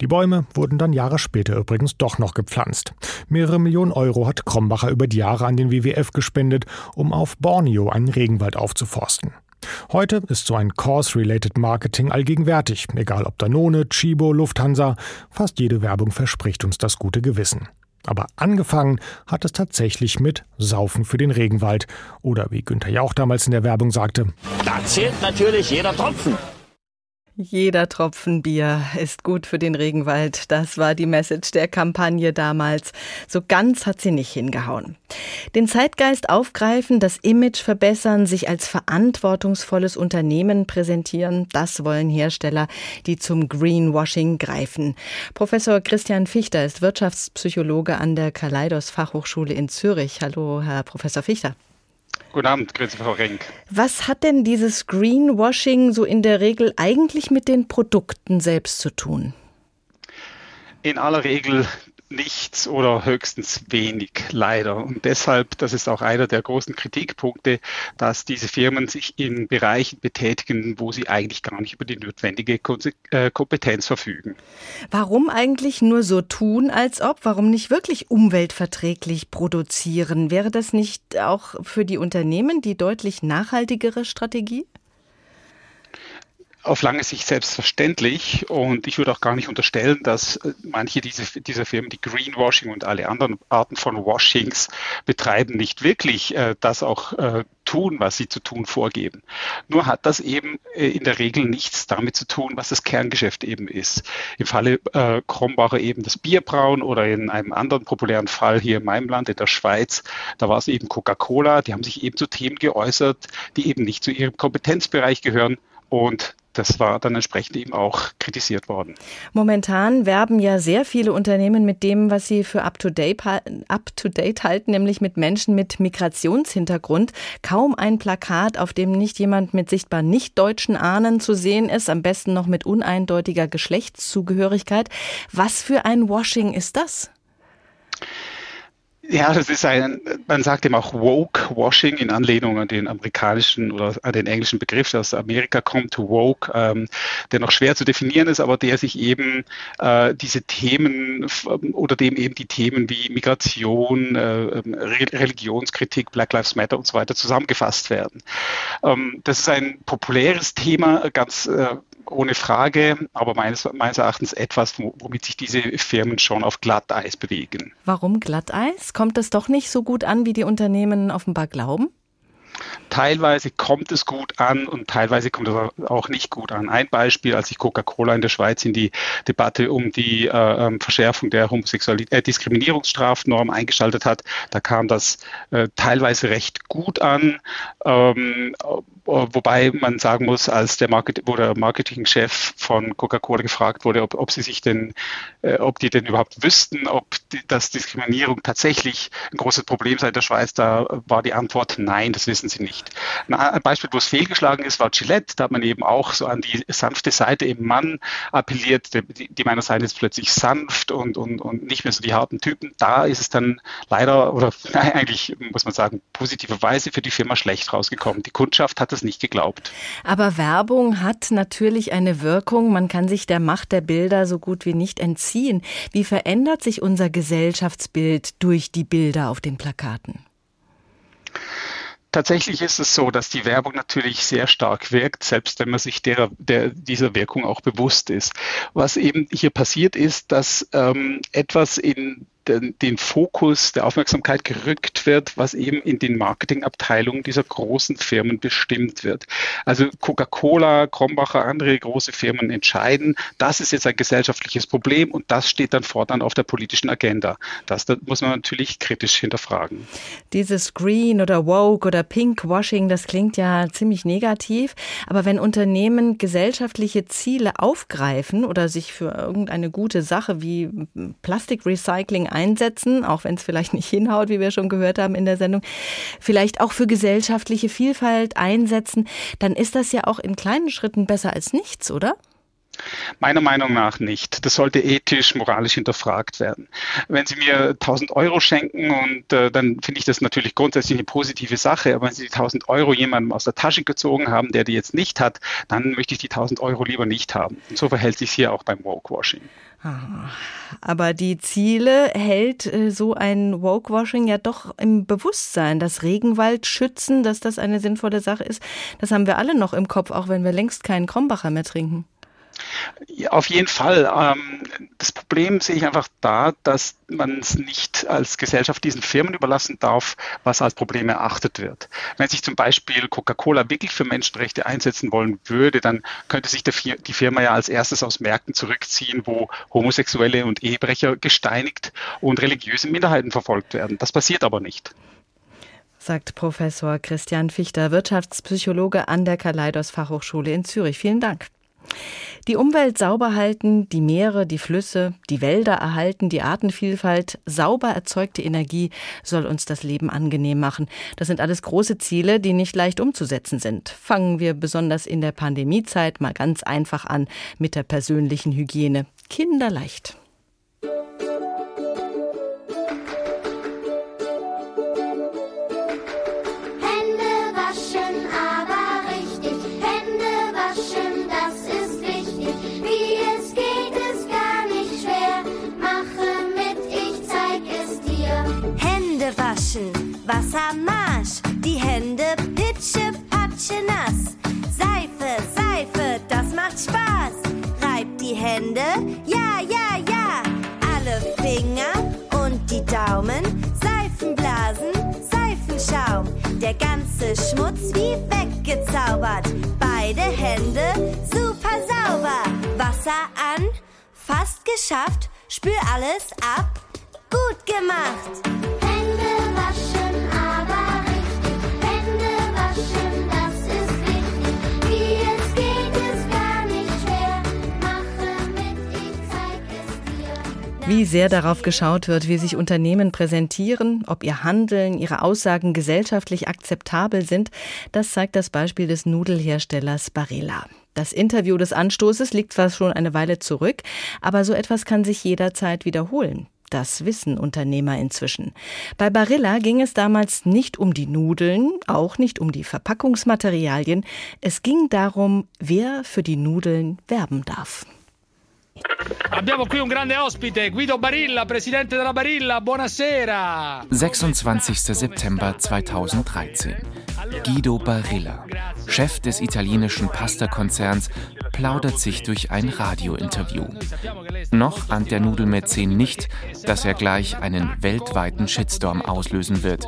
Die Bäume wurden dann Jahre später übrigens doch noch gepflanzt. Mehrere Millionen Euro hat Krombacher über die Jahre an den WWF gespendet, um auf Borneo einen Regenwald aufzuforsten. Heute ist so ein Course-related Marketing allgegenwärtig, egal ob Danone, Chibo, Lufthansa, fast jede Werbung verspricht uns das gute Gewissen. Aber angefangen hat es tatsächlich mit Saufen für den Regenwald. Oder wie Günther Jauch damals in der Werbung sagte:
Da zählt natürlich jeder Tropfen.
Jeder Tropfen Bier ist gut für den Regenwald. Das war die Message der Kampagne damals. So ganz hat sie nicht hingehauen. Den Zeitgeist aufgreifen, das Image verbessern, sich als verantwortungsvolles Unternehmen präsentieren, das wollen Hersteller, die zum Greenwashing greifen. Professor Christian Fichter ist Wirtschaftspsychologe an der Kaleidos Fachhochschule in Zürich. Hallo, Herr Professor Fichter.
Guten Abend, grüße Frau Renk.
Was hat denn dieses Greenwashing so in der Regel eigentlich mit den Produkten selbst zu tun?
In aller Regel nichts oder höchstens wenig, leider. Und deshalb, das ist auch einer der großen Kritikpunkte, dass diese Firmen sich in Bereichen betätigen, wo sie eigentlich gar nicht über die notwendige äh, Kompetenz verfügen.
Warum eigentlich nur so tun, als ob? Warum nicht wirklich umweltverträglich produzieren? Wäre das nicht auch für die Unternehmen die deutlich nachhaltigere Strategie?
Auf lange Sicht selbstverständlich und ich würde auch gar nicht unterstellen, dass äh, manche diese, dieser Firmen, die Greenwashing und alle anderen Arten von Washings betreiben, nicht wirklich äh, das auch äh, tun, was sie zu tun vorgeben. Nur hat das eben äh, in der Regel nichts damit zu tun, was das Kerngeschäft eben ist. Im Falle äh, Krombacher eben das Bierbrauen oder in einem anderen populären Fall hier in meinem Land, in der Schweiz, da war es eben Coca-Cola, die haben sich eben zu Themen geäußert, die eben nicht zu ihrem Kompetenzbereich gehören und das war dann entsprechend eben auch kritisiert worden.
Momentan werben ja sehr viele Unternehmen mit dem, was sie für up-to-date up -date halten, nämlich mit Menschen mit Migrationshintergrund. Kaum ein Plakat, auf dem nicht jemand mit sichtbar nicht deutschen Ahnen zu sehen ist, am besten noch mit uneindeutiger Geschlechtszugehörigkeit. Was für ein Washing ist das?
Ja, das ist ein, man sagt eben auch Woke-Washing in Anlehnung an den amerikanischen oder an den englischen Begriff, der aus Amerika kommt, Woke, ähm, der noch schwer zu definieren ist, aber der sich eben äh, diese Themen oder dem eben die Themen wie Migration, äh, ähm, Re Religionskritik, Black Lives Matter und so weiter zusammengefasst werden. Ähm, das ist ein populäres Thema, ganz äh, ohne Frage, aber meines, meines Erachtens etwas, womit sich diese Firmen schon auf Glatteis bewegen.
Warum Glatteis? Kommt das doch nicht so gut an, wie die Unternehmen offenbar glauben?
Teilweise kommt es gut an und teilweise kommt es auch nicht gut an. Ein Beispiel, als sich Coca-Cola in der Schweiz in die Debatte um die äh, ähm, Verschärfung der Homosexualität, äh, Diskriminierungsstrafnorm eingeschaltet hat, da kam das äh, teilweise recht gut an. Ähm, wobei man sagen muss, als der Market, wo der Marketingchef von Coca-Cola gefragt wurde, ob, ob sie sich denn, äh, ob die denn überhaupt wüssten, ob die, dass Diskriminierung tatsächlich ein großes Problem sei in der Schweiz, da war die Antwort nein, das wissen sie nicht. Ein Beispiel, wo es fehlgeschlagen ist, war Gillette. Da hat man eben auch so an die sanfte Seite im Mann appelliert. Die, die meiner Seite ist plötzlich sanft und, und, und nicht mehr so die harten Typen. Da ist es dann leider oder [laughs] nein, eigentlich muss man sagen, positiverweise für die Firma schlecht rausgekommen. Die Kundschaft hat es nicht geglaubt.
Aber Werbung hat natürlich eine Wirkung. Man kann sich der Macht der Bilder so gut wie nicht entziehen. Wie verändert sich unser Gesellschaftsbild durch die Bilder auf den Plakaten?
Tatsächlich ist es so, dass die Werbung natürlich sehr stark wirkt, selbst wenn man sich der, der, dieser Wirkung auch bewusst ist. Was eben hier passiert ist, dass ähm, etwas in den, den Fokus der Aufmerksamkeit gerückt wird, was eben in den Marketingabteilungen dieser großen Firmen bestimmt wird. Also Coca-Cola, Krombacher, andere große Firmen entscheiden, das ist jetzt ein gesellschaftliches Problem und das steht dann fortan auf der politischen Agenda. Das, das muss man natürlich kritisch hinterfragen.
Dieses Green oder Woke oder Pinkwashing, das klingt ja ziemlich negativ, aber wenn Unternehmen gesellschaftliche Ziele aufgreifen oder sich für irgendeine gute Sache wie Plastikrecycling einsetzen, auch wenn es vielleicht nicht hinhaut, wie wir schon gehört haben in der Sendung, vielleicht auch für gesellschaftliche Vielfalt einsetzen, dann ist das ja auch in kleinen Schritten besser als nichts, oder?
Meiner Meinung nach nicht. Das sollte ethisch, moralisch hinterfragt werden. Wenn Sie mir 1000 Euro schenken und äh, dann finde ich das natürlich grundsätzlich eine positive Sache, aber wenn Sie die 1000 Euro jemandem aus der Tasche gezogen haben, der die jetzt nicht hat, dann möchte ich die 1000 Euro lieber nicht haben. Und so verhält sich hier auch beim Wokewashing.
Aber die Ziele hält äh, so ein Wokewashing ja doch im Bewusstsein. Das Regenwald schützen, dass das eine sinnvolle Sache ist, das haben wir alle noch im Kopf, auch wenn wir längst keinen Krombacher mehr trinken.
Auf jeden Fall. Ähm, das Problem sehe ich einfach da, dass man es nicht als Gesellschaft diesen Firmen überlassen darf, was als Problem erachtet wird. Wenn sich zum Beispiel Coca-Cola wirklich für Menschenrechte einsetzen wollen würde, dann könnte sich die Firma ja als erstes aus Märkten zurückziehen, wo Homosexuelle und Ehebrecher gesteinigt und religiöse Minderheiten verfolgt werden. Das passiert aber nicht
sagt Professor Christian Fichter, Wirtschaftspsychologe an der Kaleidos Fachhochschule in Zürich. Vielen Dank. Die Umwelt sauber halten, die Meere, die Flüsse, die Wälder erhalten, die Artenvielfalt, sauber erzeugte Energie soll uns das Leben angenehm machen. Das sind alles große Ziele, die nicht leicht umzusetzen sind. Fangen wir besonders in der Pandemiezeit mal ganz einfach an mit der persönlichen Hygiene. Kinderleicht.
Waschen, Wassermarsch, die Hände pitsche, patsche nass. Seife, Seife, das macht Spaß. Reibt die Hände, ja, ja, ja. Alle Finger und die Daumen, Seifenblasen, Seifenschaum. Der ganze Schmutz wie weggezaubert. Beide Hände super sauber. Wasser an, fast geschafft. Spür alles ab. Gut gemacht. Hände waschen, aber richtig. Hände waschen, das ist wichtig. Wie es geht, ist gar nicht schwer. Mache mit, ich zeig es dir.
Wie sehr darauf geschaut wird, wie sich Unternehmen präsentieren, ob ihr Handeln, ihre Aussagen gesellschaftlich akzeptabel sind, das zeigt das Beispiel des Nudelherstellers Barilla. Das Interview des Anstoßes liegt zwar schon eine Weile zurück, aber so etwas kann sich jederzeit wiederholen. Das wissen Unternehmer inzwischen. Bei Barilla ging es damals nicht um die Nudeln, auch nicht um die Verpackungsmaterialien. Es ging darum, wer für die Nudeln werben darf.
Abbiamo qui un grande ospite, Guido Barilla, presidente della Barilla. Buonasera.
26. September 2013. Guido Barilla, Chef des italienischen Pasta-Konzerns, plaudert sich durch ein Radiointerview. Noch ahnt der Nudelmäzen nicht, dass er gleich einen weltweiten Shitstorm auslösen wird.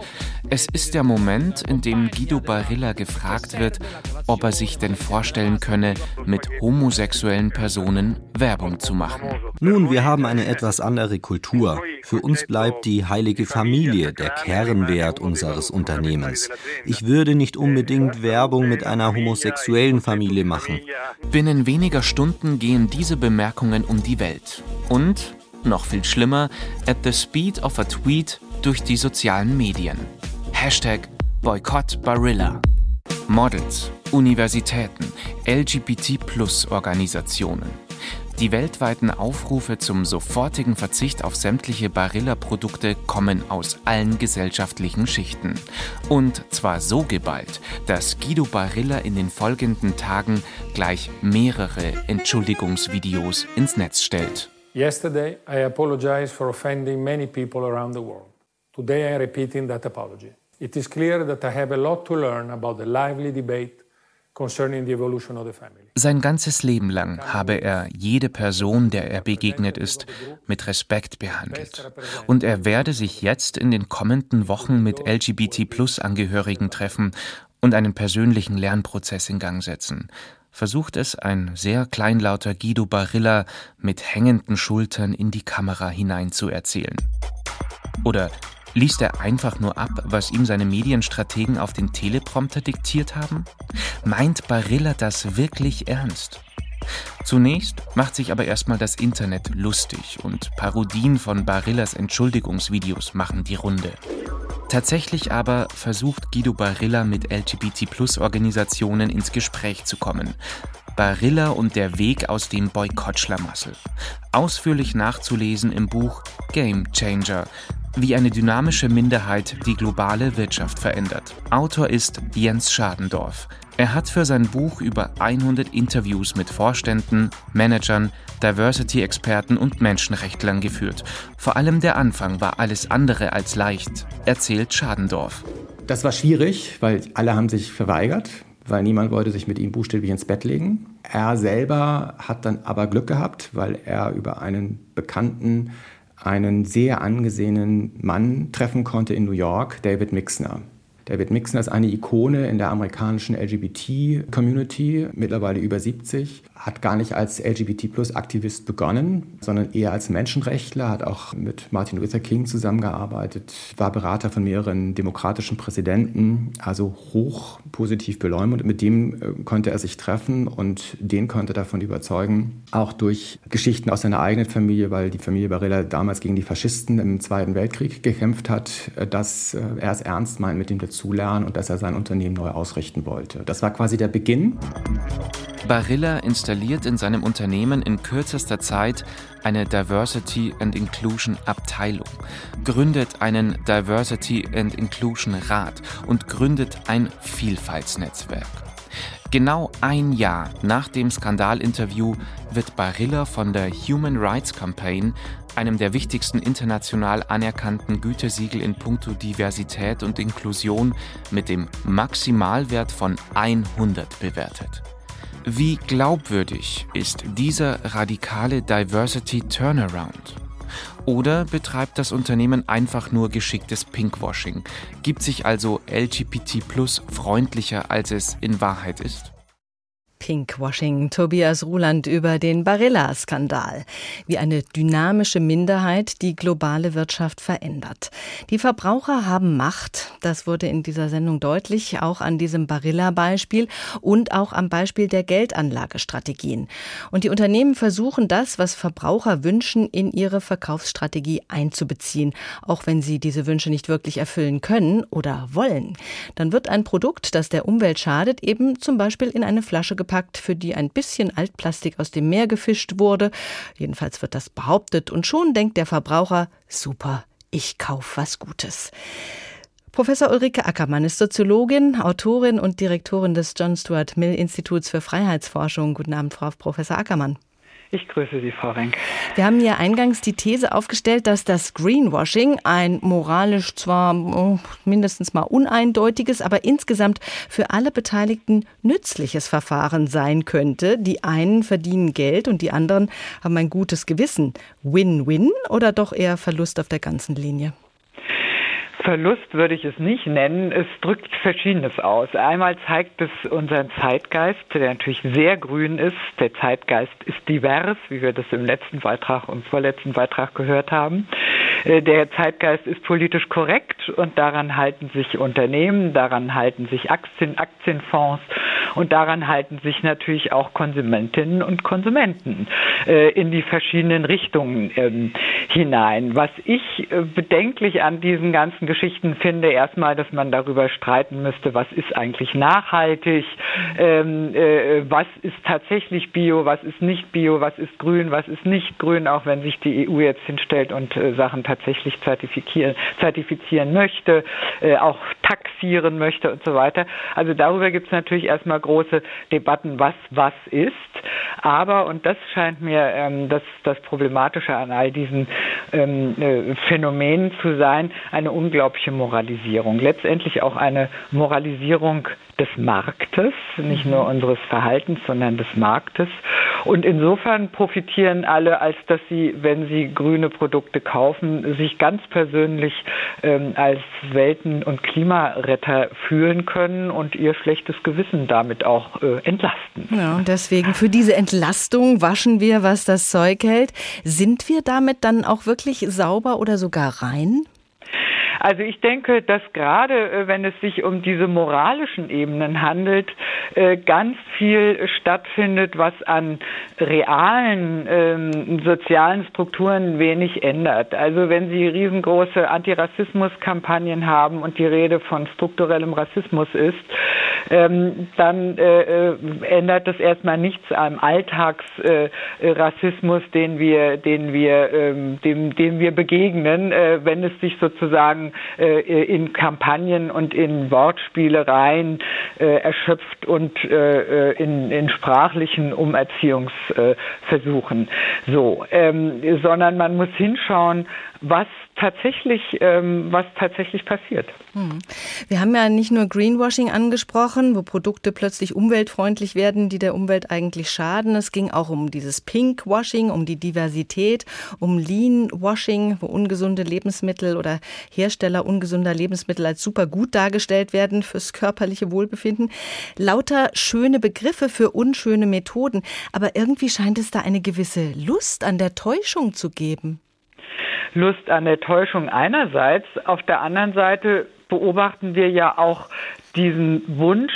Es ist der Moment, in dem Guido Barilla gefragt wird, ob er sich denn vorstellen könne, mit homosexuellen Personen Werbung zu machen.
Nun, wir haben eine etwas andere Kultur. Für uns bleibt die heilige Familie der Kernwert unseres Unternehmens. Ich würde nicht unbedingt Werbung mit einer homosexuellen Familie machen.
Binnen weniger Stunden gehen diese Bemerkungen um die Welt. Und, noch viel schlimmer, at the speed of a tweet durch die sozialen Medien. Hashtag Boykott Barilla. Models, Universitäten, LGBT-Plus-Organisationen. Die weltweiten Aufrufe zum sofortigen Verzicht auf sämtliche Barilla-Produkte kommen aus allen gesellschaftlichen Schichten. Und zwar so geballt, dass Guido Barilla in den folgenden Tagen gleich mehrere Entschuldigungsvideos ins Netz stellt.
Yesterday I apologized for offending many people around the world. Today I'm repeating that apology. It is clear that I have a lot to learn about the lively debate
Sein ganzes Leben lang habe er jede Person, der er begegnet ist, mit Respekt behandelt. Und er werde sich jetzt in den kommenden Wochen mit LGBT-Plus-Angehörigen treffen und einen persönlichen Lernprozess in Gang setzen. Versucht es ein sehr kleinlauter Guido Barilla mit hängenden Schultern in die Kamera hinein zu erzählen. Oder Liest er einfach nur ab, was ihm seine Medienstrategen auf den Teleprompter diktiert haben? Meint Barilla das wirklich ernst? Zunächst macht sich aber erstmal das Internet lustig und Parodien von Barillas Entschuldigungsvideos machen die Runde. Tatsächlich aber versucht Guido Barilla mit LGBT-Plus-Organisationen ins Gespräch zu kommen. Barilla und der Weg aus dem Boykottschlamassel. Ausführlich nachzulesen im Buch Game Changer, wie eine dynamische Minderheit die globale Wirtschaft verändert. Autor ist Jens Schadendorf. Er hat für sein Buch über 100 Interviews mit Vorständen, Managern, Diversity-Experten und Menschenrechtlern geführt. Vor allem der Anfang war alles andere als leicht, erzählt Schadendorf.
Das war schwierig, weil alle haben sich verweigert, weil niemand wollte sich mit ihm buchstäblich ins Bett legen. Er selber hat dann aber Glück gehabt, weil er über einen Bekannten einen sehr angesehenen Mann treffen konnte in New York, David Mixner. David Mixner ist eine Ikone in der amerikanischen LGBT-Community, mittlerweile über 70, hat gar nicht als LGBT-Plus-Aktivist begonnen, sondern eher als Menschenrechtler, hat auch mit Martin Luther King zusammengearbeitet, war Berater von mehreren demokratischen Präsidenten, also hoch positiv beleumundet. Mit dem äh, konnte er sich treffen und den konnte davon überzeugen, auch durch Geschichten aus seiner eigenen Familie, weil die Familie Barilla damals gegen die Faschisten im Zweiten Weltkrieg gekämpft hat, äh, dass äh, er es ernst meint mit dem dazu dazulernen und dass er sein Unternehmen neu ausrichten wollte. Das war quasi der Beginn.
Barilla installiert in seinem Unternehmen in kürzester Zeit eine Diversity and Inclusion Abteilung, gründet einen Diversity and Inclusion Rat und gründet ein Vielfaltsnetzwerk. Genau ein Jahr nach dem Skandalinterview wird Barilla von der Human Rights Campaign, einem der wichtigsten international anerkannten Gütesiegel in puncto Diversität und Inklusion, mit dem Maximalwert von 100 bewertet. Wie glaubwürdig ist dieser radikale Diversity Turnaround? Oder betreibt das Unternehmen einfach nur geschicktes Pinkwashing, gibt sich also LGBT freundlicher, als es in Wahrheit ist?
Pinkwashing. Tobias Ruland über den Barilla-Skandal. Wie eine dynamische Minderheit die globale Wirtschaft verändert. Die Verbraucher haben Macht. Das wurde in dieser Sendung deutlich, auch an diesem Barilla-Beispiel und auch am Beispiel der Geldanlagestrategien. Und die Unternehmen versuchen das, was Verbraucher wünschen, in ihre Verkaufsstrategie einzubeziehen, auch wenn sie diese Wünsche nicht wirklich erfüllen können oder wollen. Dann wird ein Produkt, das der Umwelt schadet, eben zum Beispiel in eine Flasche gepackt eingepackt, für die ein bisschen Altplastik aus dem Meer gefischt wurde. Jedenfalls wird das behauptet und schon denkt der Verbraucher, super, ich kaufe was Gutes. Professor Ulrike Ackermann ist Soziologin, Autorin und Direktorin des John Stuart Mill Instituts für Freiheitsforschung. Guten Abend, Frau Professor Ackermann.
Ich grüße Sie, Frau Renk.
Wir haben ja eingangs die These aufgestellt, dass das Greenwashing ein moralisch zwar oh, mindestens mal uneindeutiges, aber insgesamt für alle Beteiligten nützliches Verfahren sein könnte. Die einen verdienen Geld und die anderen haben ein gutes Gewissen. Win-win oder doch eher Verlust auf der ganzen Linie?
Verlust würde ich es nicht nennen. Es drückt Verschiedenes aus. Einmal zeigt es unseren Zeitgeist, der natürlich sehr grün ist. Der Zeitgeist ist divers, wie wir das im letzten Beitrag und vorletzten Beitrag gehört haben. Äh, der Zeitgeist ist politisch korrekt und daran halten sich Unternehmen, daran halten sich Aktien, Aktienfonds und daran halten sich natürlich auch Konsumentinnen und Konsumenten äh, in die verschiedenen Richtungen ähm, hinein. Was ich äh, bedenklich an diesen ganzen Geschichten finde, erstmal, dass man darüber streiten müsste, was ist eigentlich nachhaltig, ähm, äh, was ist tatsächlich Bio, was ist nicht Bio, was ist grün, was ist nicht grün, auch wenn sich die EU jetzt hinstellt und Sachen tatsächlich zertifizieren, zertifizieren möchte, äh, auch taxieren möchte und so weiter. Also darüber gibt es natürlich erstmal große Debatten, was was ist. Aber, und das scheint mir ähm, das, das Problematische an all diesen ähm, äh, Phänomenen zu sein, eine unglaubliche Moralisierung. Letztendlich auch eine Moralisierung des Marktes, nicht nur mhm. unseres Verhaltens, sondern des Marktes. Und insofern profitieren alle, als dass sie, wenn sie grüne Produkte kaufen, sich ganz persönlich ähm, als Welten- und Klimaretter fühlen können und ihr schlechtes Gewissen damit auch äh, entlasten.
Ja, und deswegen für diese Entlastung waschen wir, was das Zeug hält. Sind wir damit dann auch wirklich sauber oder sogar rein?
Also ich denke, dass gerade äh, wenn es sich um diese moralischen Ebenen handelt, äh, ganz viel stattfindet, was an realen ähm, sozialen Strukturen wenig ändert. Also wenn Sie riesengroße Antirassismus-Kampagnen haben und die Rede von strukturellem Rassismus ist, ähm, dann äh, ändert das erstmal nichts am Alltagsrassismus, den wir, den wir, ähm, dem, dem wir begegnen, wenn es sich sozusagen äh, in Kampagnen und in Wortspielereien äh, erschöpft und äh, in, in sprachlichen Umerziehungsversuchen. so, ähm, sondern man muss hinschauen, was tatsächlich, ähm, was tatsächlich passiert. Hm.
Wir haben ja nicht nur Greenwashing angesprochen, wo Produkte plötzlich umweltfreundlich werden, die der Umwelt eigentlich schaden. Es ging auch um dieses Pinkwashing, um die Diversität, um Leanwashing, wo ungesunde Lebensmittel oder Hersteller ungesunder Lebensmittel als super gut dargestellt werden fürs körperliche Wohlbefinden. Lauter schöne Begriffe für unschöne Methoden. Aber irgendwie scheint es da eine gewisse Lust an der Täuschung zu geben.
Lust an der Täuschung einerseits. Auf der anderen Seite beobachten wir ja auch diesen Wunsch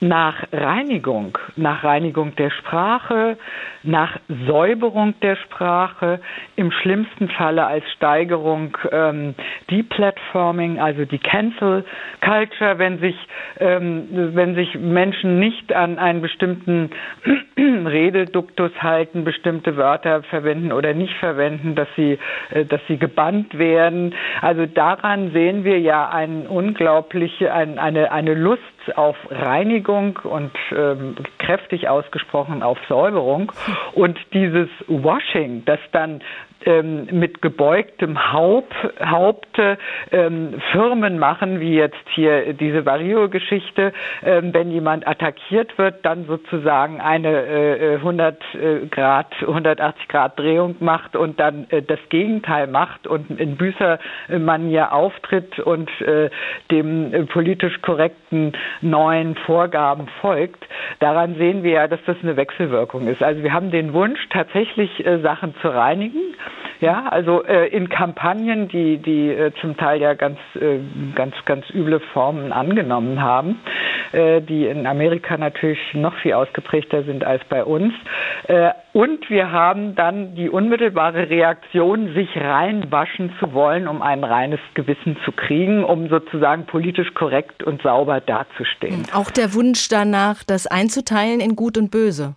nach Reinigung, nach Reinigung der Sprache, nach Säuberung der Sprache, im schlimmsten Falle als Steigerung ähm, Deplatforming, also die Cancel Culture, wenn sich, ähm, wenn sich Menschen nicht an einen bestimmten [clears throat] Rededuktus halten, bestimmte Wörter verwenden oder nicht verwenden, dass sie, äh, dass sie gebannt werden. Also daran sehen wir ja ein unglaubliche, ein, eine, eine Lust auf Reinigung und ähm, kräftig ausgesprochen auf Säuberung. Und dieses Washing, das dann ähm, mit gebeugtem Haupt, Haupte ähm, Firmen machen, wie jetzt hier diese Vario-Geschichte, ähm, wenn jemand attackiert wird, dann sozusagen eine äh, 100 äh, Grad, 180 Grad Drehung macht und dann äh, das Gegenteil macht und in Büßermanier auftritt und äh, dem äh, politisch korrekten neuen Vorgaben folgt. Daran sehen wir ja, dass das eine Wechselwirkung ist. Also wir haben den Wunsch, tatsächlich äh, Sachen zu reinigen. Ja, also äh, in Kampagnen, die die äh, zum Teil ja ganz äh, ganz ganz üble Formen angenommen haben, äh, die in Amerika natürlich noch viel ausgeprägter sind als bei uns. Äh, und wir haben dann die unmittelbare Reaktion, sich reinwaschen zu wollen, um ein reines Gewissen zu kriegen, um sozusagen politisch korrekt und sauber dazustehen.
Auch der Wunsch danach, das einzuteilen in Gut und Böse.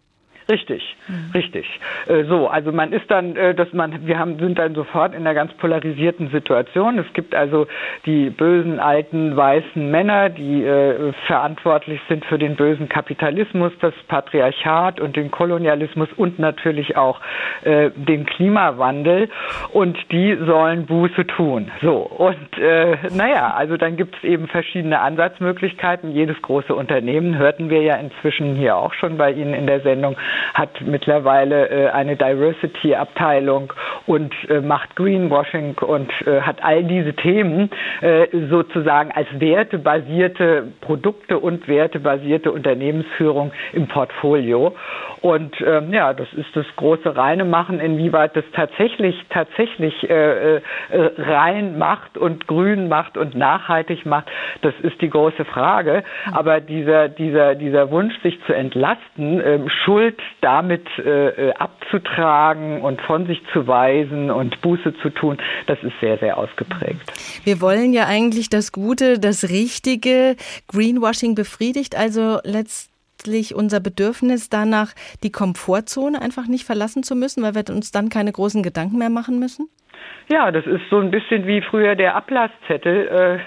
Richtig, mhm. richtig. Äh, so, also man ist dann, äh, dass man, wir haben, sind dann sofort in einer ganz polarisierten Situation. Es gibt also die bösen alten weißen Männer, die äh, verantwortlich sind für den bösen Kapitalismus, das Patriarchat und den Kolonialismus und natürlich auch äh, den Klimawandel. Und die sollen Buße tun. So und äh, naja, also dann gibt es eben verschiedene Ansatzmöglichkeiten. Jedes große Unternehmen hörten wir ja inzwischen hier auch schon bei Ihnen in der Sendung hat mittlerweile äh, eine Diversity-Abteilung und äh, macht Greenwashing und äh, hat all diese Themen äh, sozusagen als wertebasierte Produkte und wertebasierte Unternehmensführung im Portfolio. Und ähm, ja, das ist das große reine Machen, inwieweit das tatsächlich tatsächlich äh, äh, rein macht und grün macht und nachhaltig macht, das ist die große Frage. Aber dieser dieser dieser Wunsch, sich zu entlasten, äh, Schuld damit äh, äh, abzutragen und von sich zu weisen und Buße zu tun, das ist sehr, sehr ausgeprägt.
Wir wollen ja eigentlich das Gute, das Richtige. Greenwashing befriedigt also letztlich unser Bedürfnis danach, die Komfortzone einfach nicht verlassen zu müssen, weil wir uns dann keine großen Gedanken mehr machen müssen?
Ja, das ist so ein bisschen wie früher der Ablasszettel,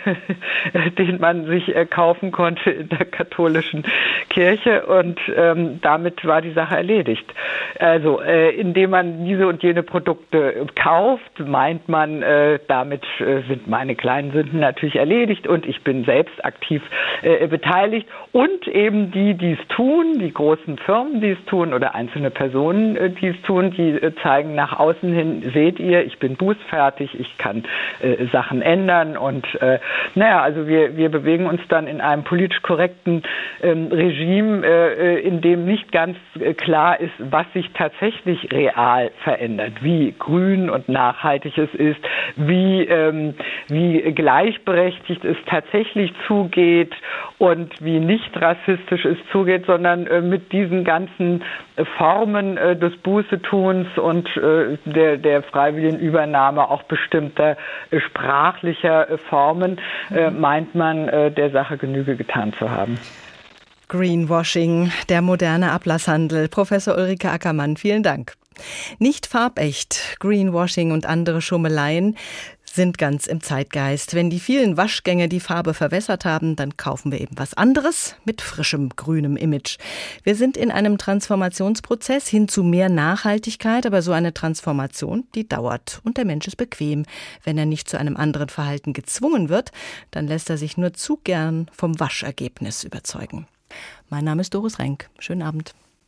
äh, [laughs] den man sich äh, kaufen konnte in der katholischen Kirche und ähm, damit war die Sache erledigt. Also äh, indem man diese und jene Produkte kauft, meint man, äh, damit äh, sind meine kleinen Sünden natürlich erledigt und ich bin selbst aktiv äh, beteiligt und eben die, die es tun, die großen Firmen, die es tun oder einzelne Personen, die es tun, die zeigen nach außen hin, seht ihr, ich bin bußfertig fertig, ich kann äh, Sachen ändern und äh, naja, also wir, wir bewegen uns dann in einem politisch korrekten ähm, Regime, äh, in dem nicht ganz äh, klar ist, was sich tatsächlich real verändert, wie grün und nachhaltig es ist, wie, ähm, wie gleichberechtigt es tatsächlich zugeht und wie nicht rassistisch es zugeht, sondern äh, mit diesen ganzen Formen äh, des Bußetuns und äh, der, der freiwilligen Übernahme auch bestimmter äh, sprachlicher äh, Formen äh, mhm. meint man, der Sache Genüge getan zu haben.
Greenwashing, der moderne Ablasshandel. Professor Ulrike Ackermann, vielen Dank. Nicht farbecht, Greenwashing und andere Schummeleien sind ganz im Zeitgeist. Wenn die vielen Waschgänge die Farbe verwässert haben, dann kaufen wir eben was anderes mit frischem grünem Image. Wir sind in einem Transformationsprozess hin zu mehr Nachhaltigkeit, aber so eine Transformation, die dauert und der Mensch ist bequem. Wenn er nicht zu einem anderen Verhalten gezwungen wird, dann lässt er sich nur zu gern vom Waschergebnis überzeugen. Mein Name ist Doris Renk. Schönen Abend.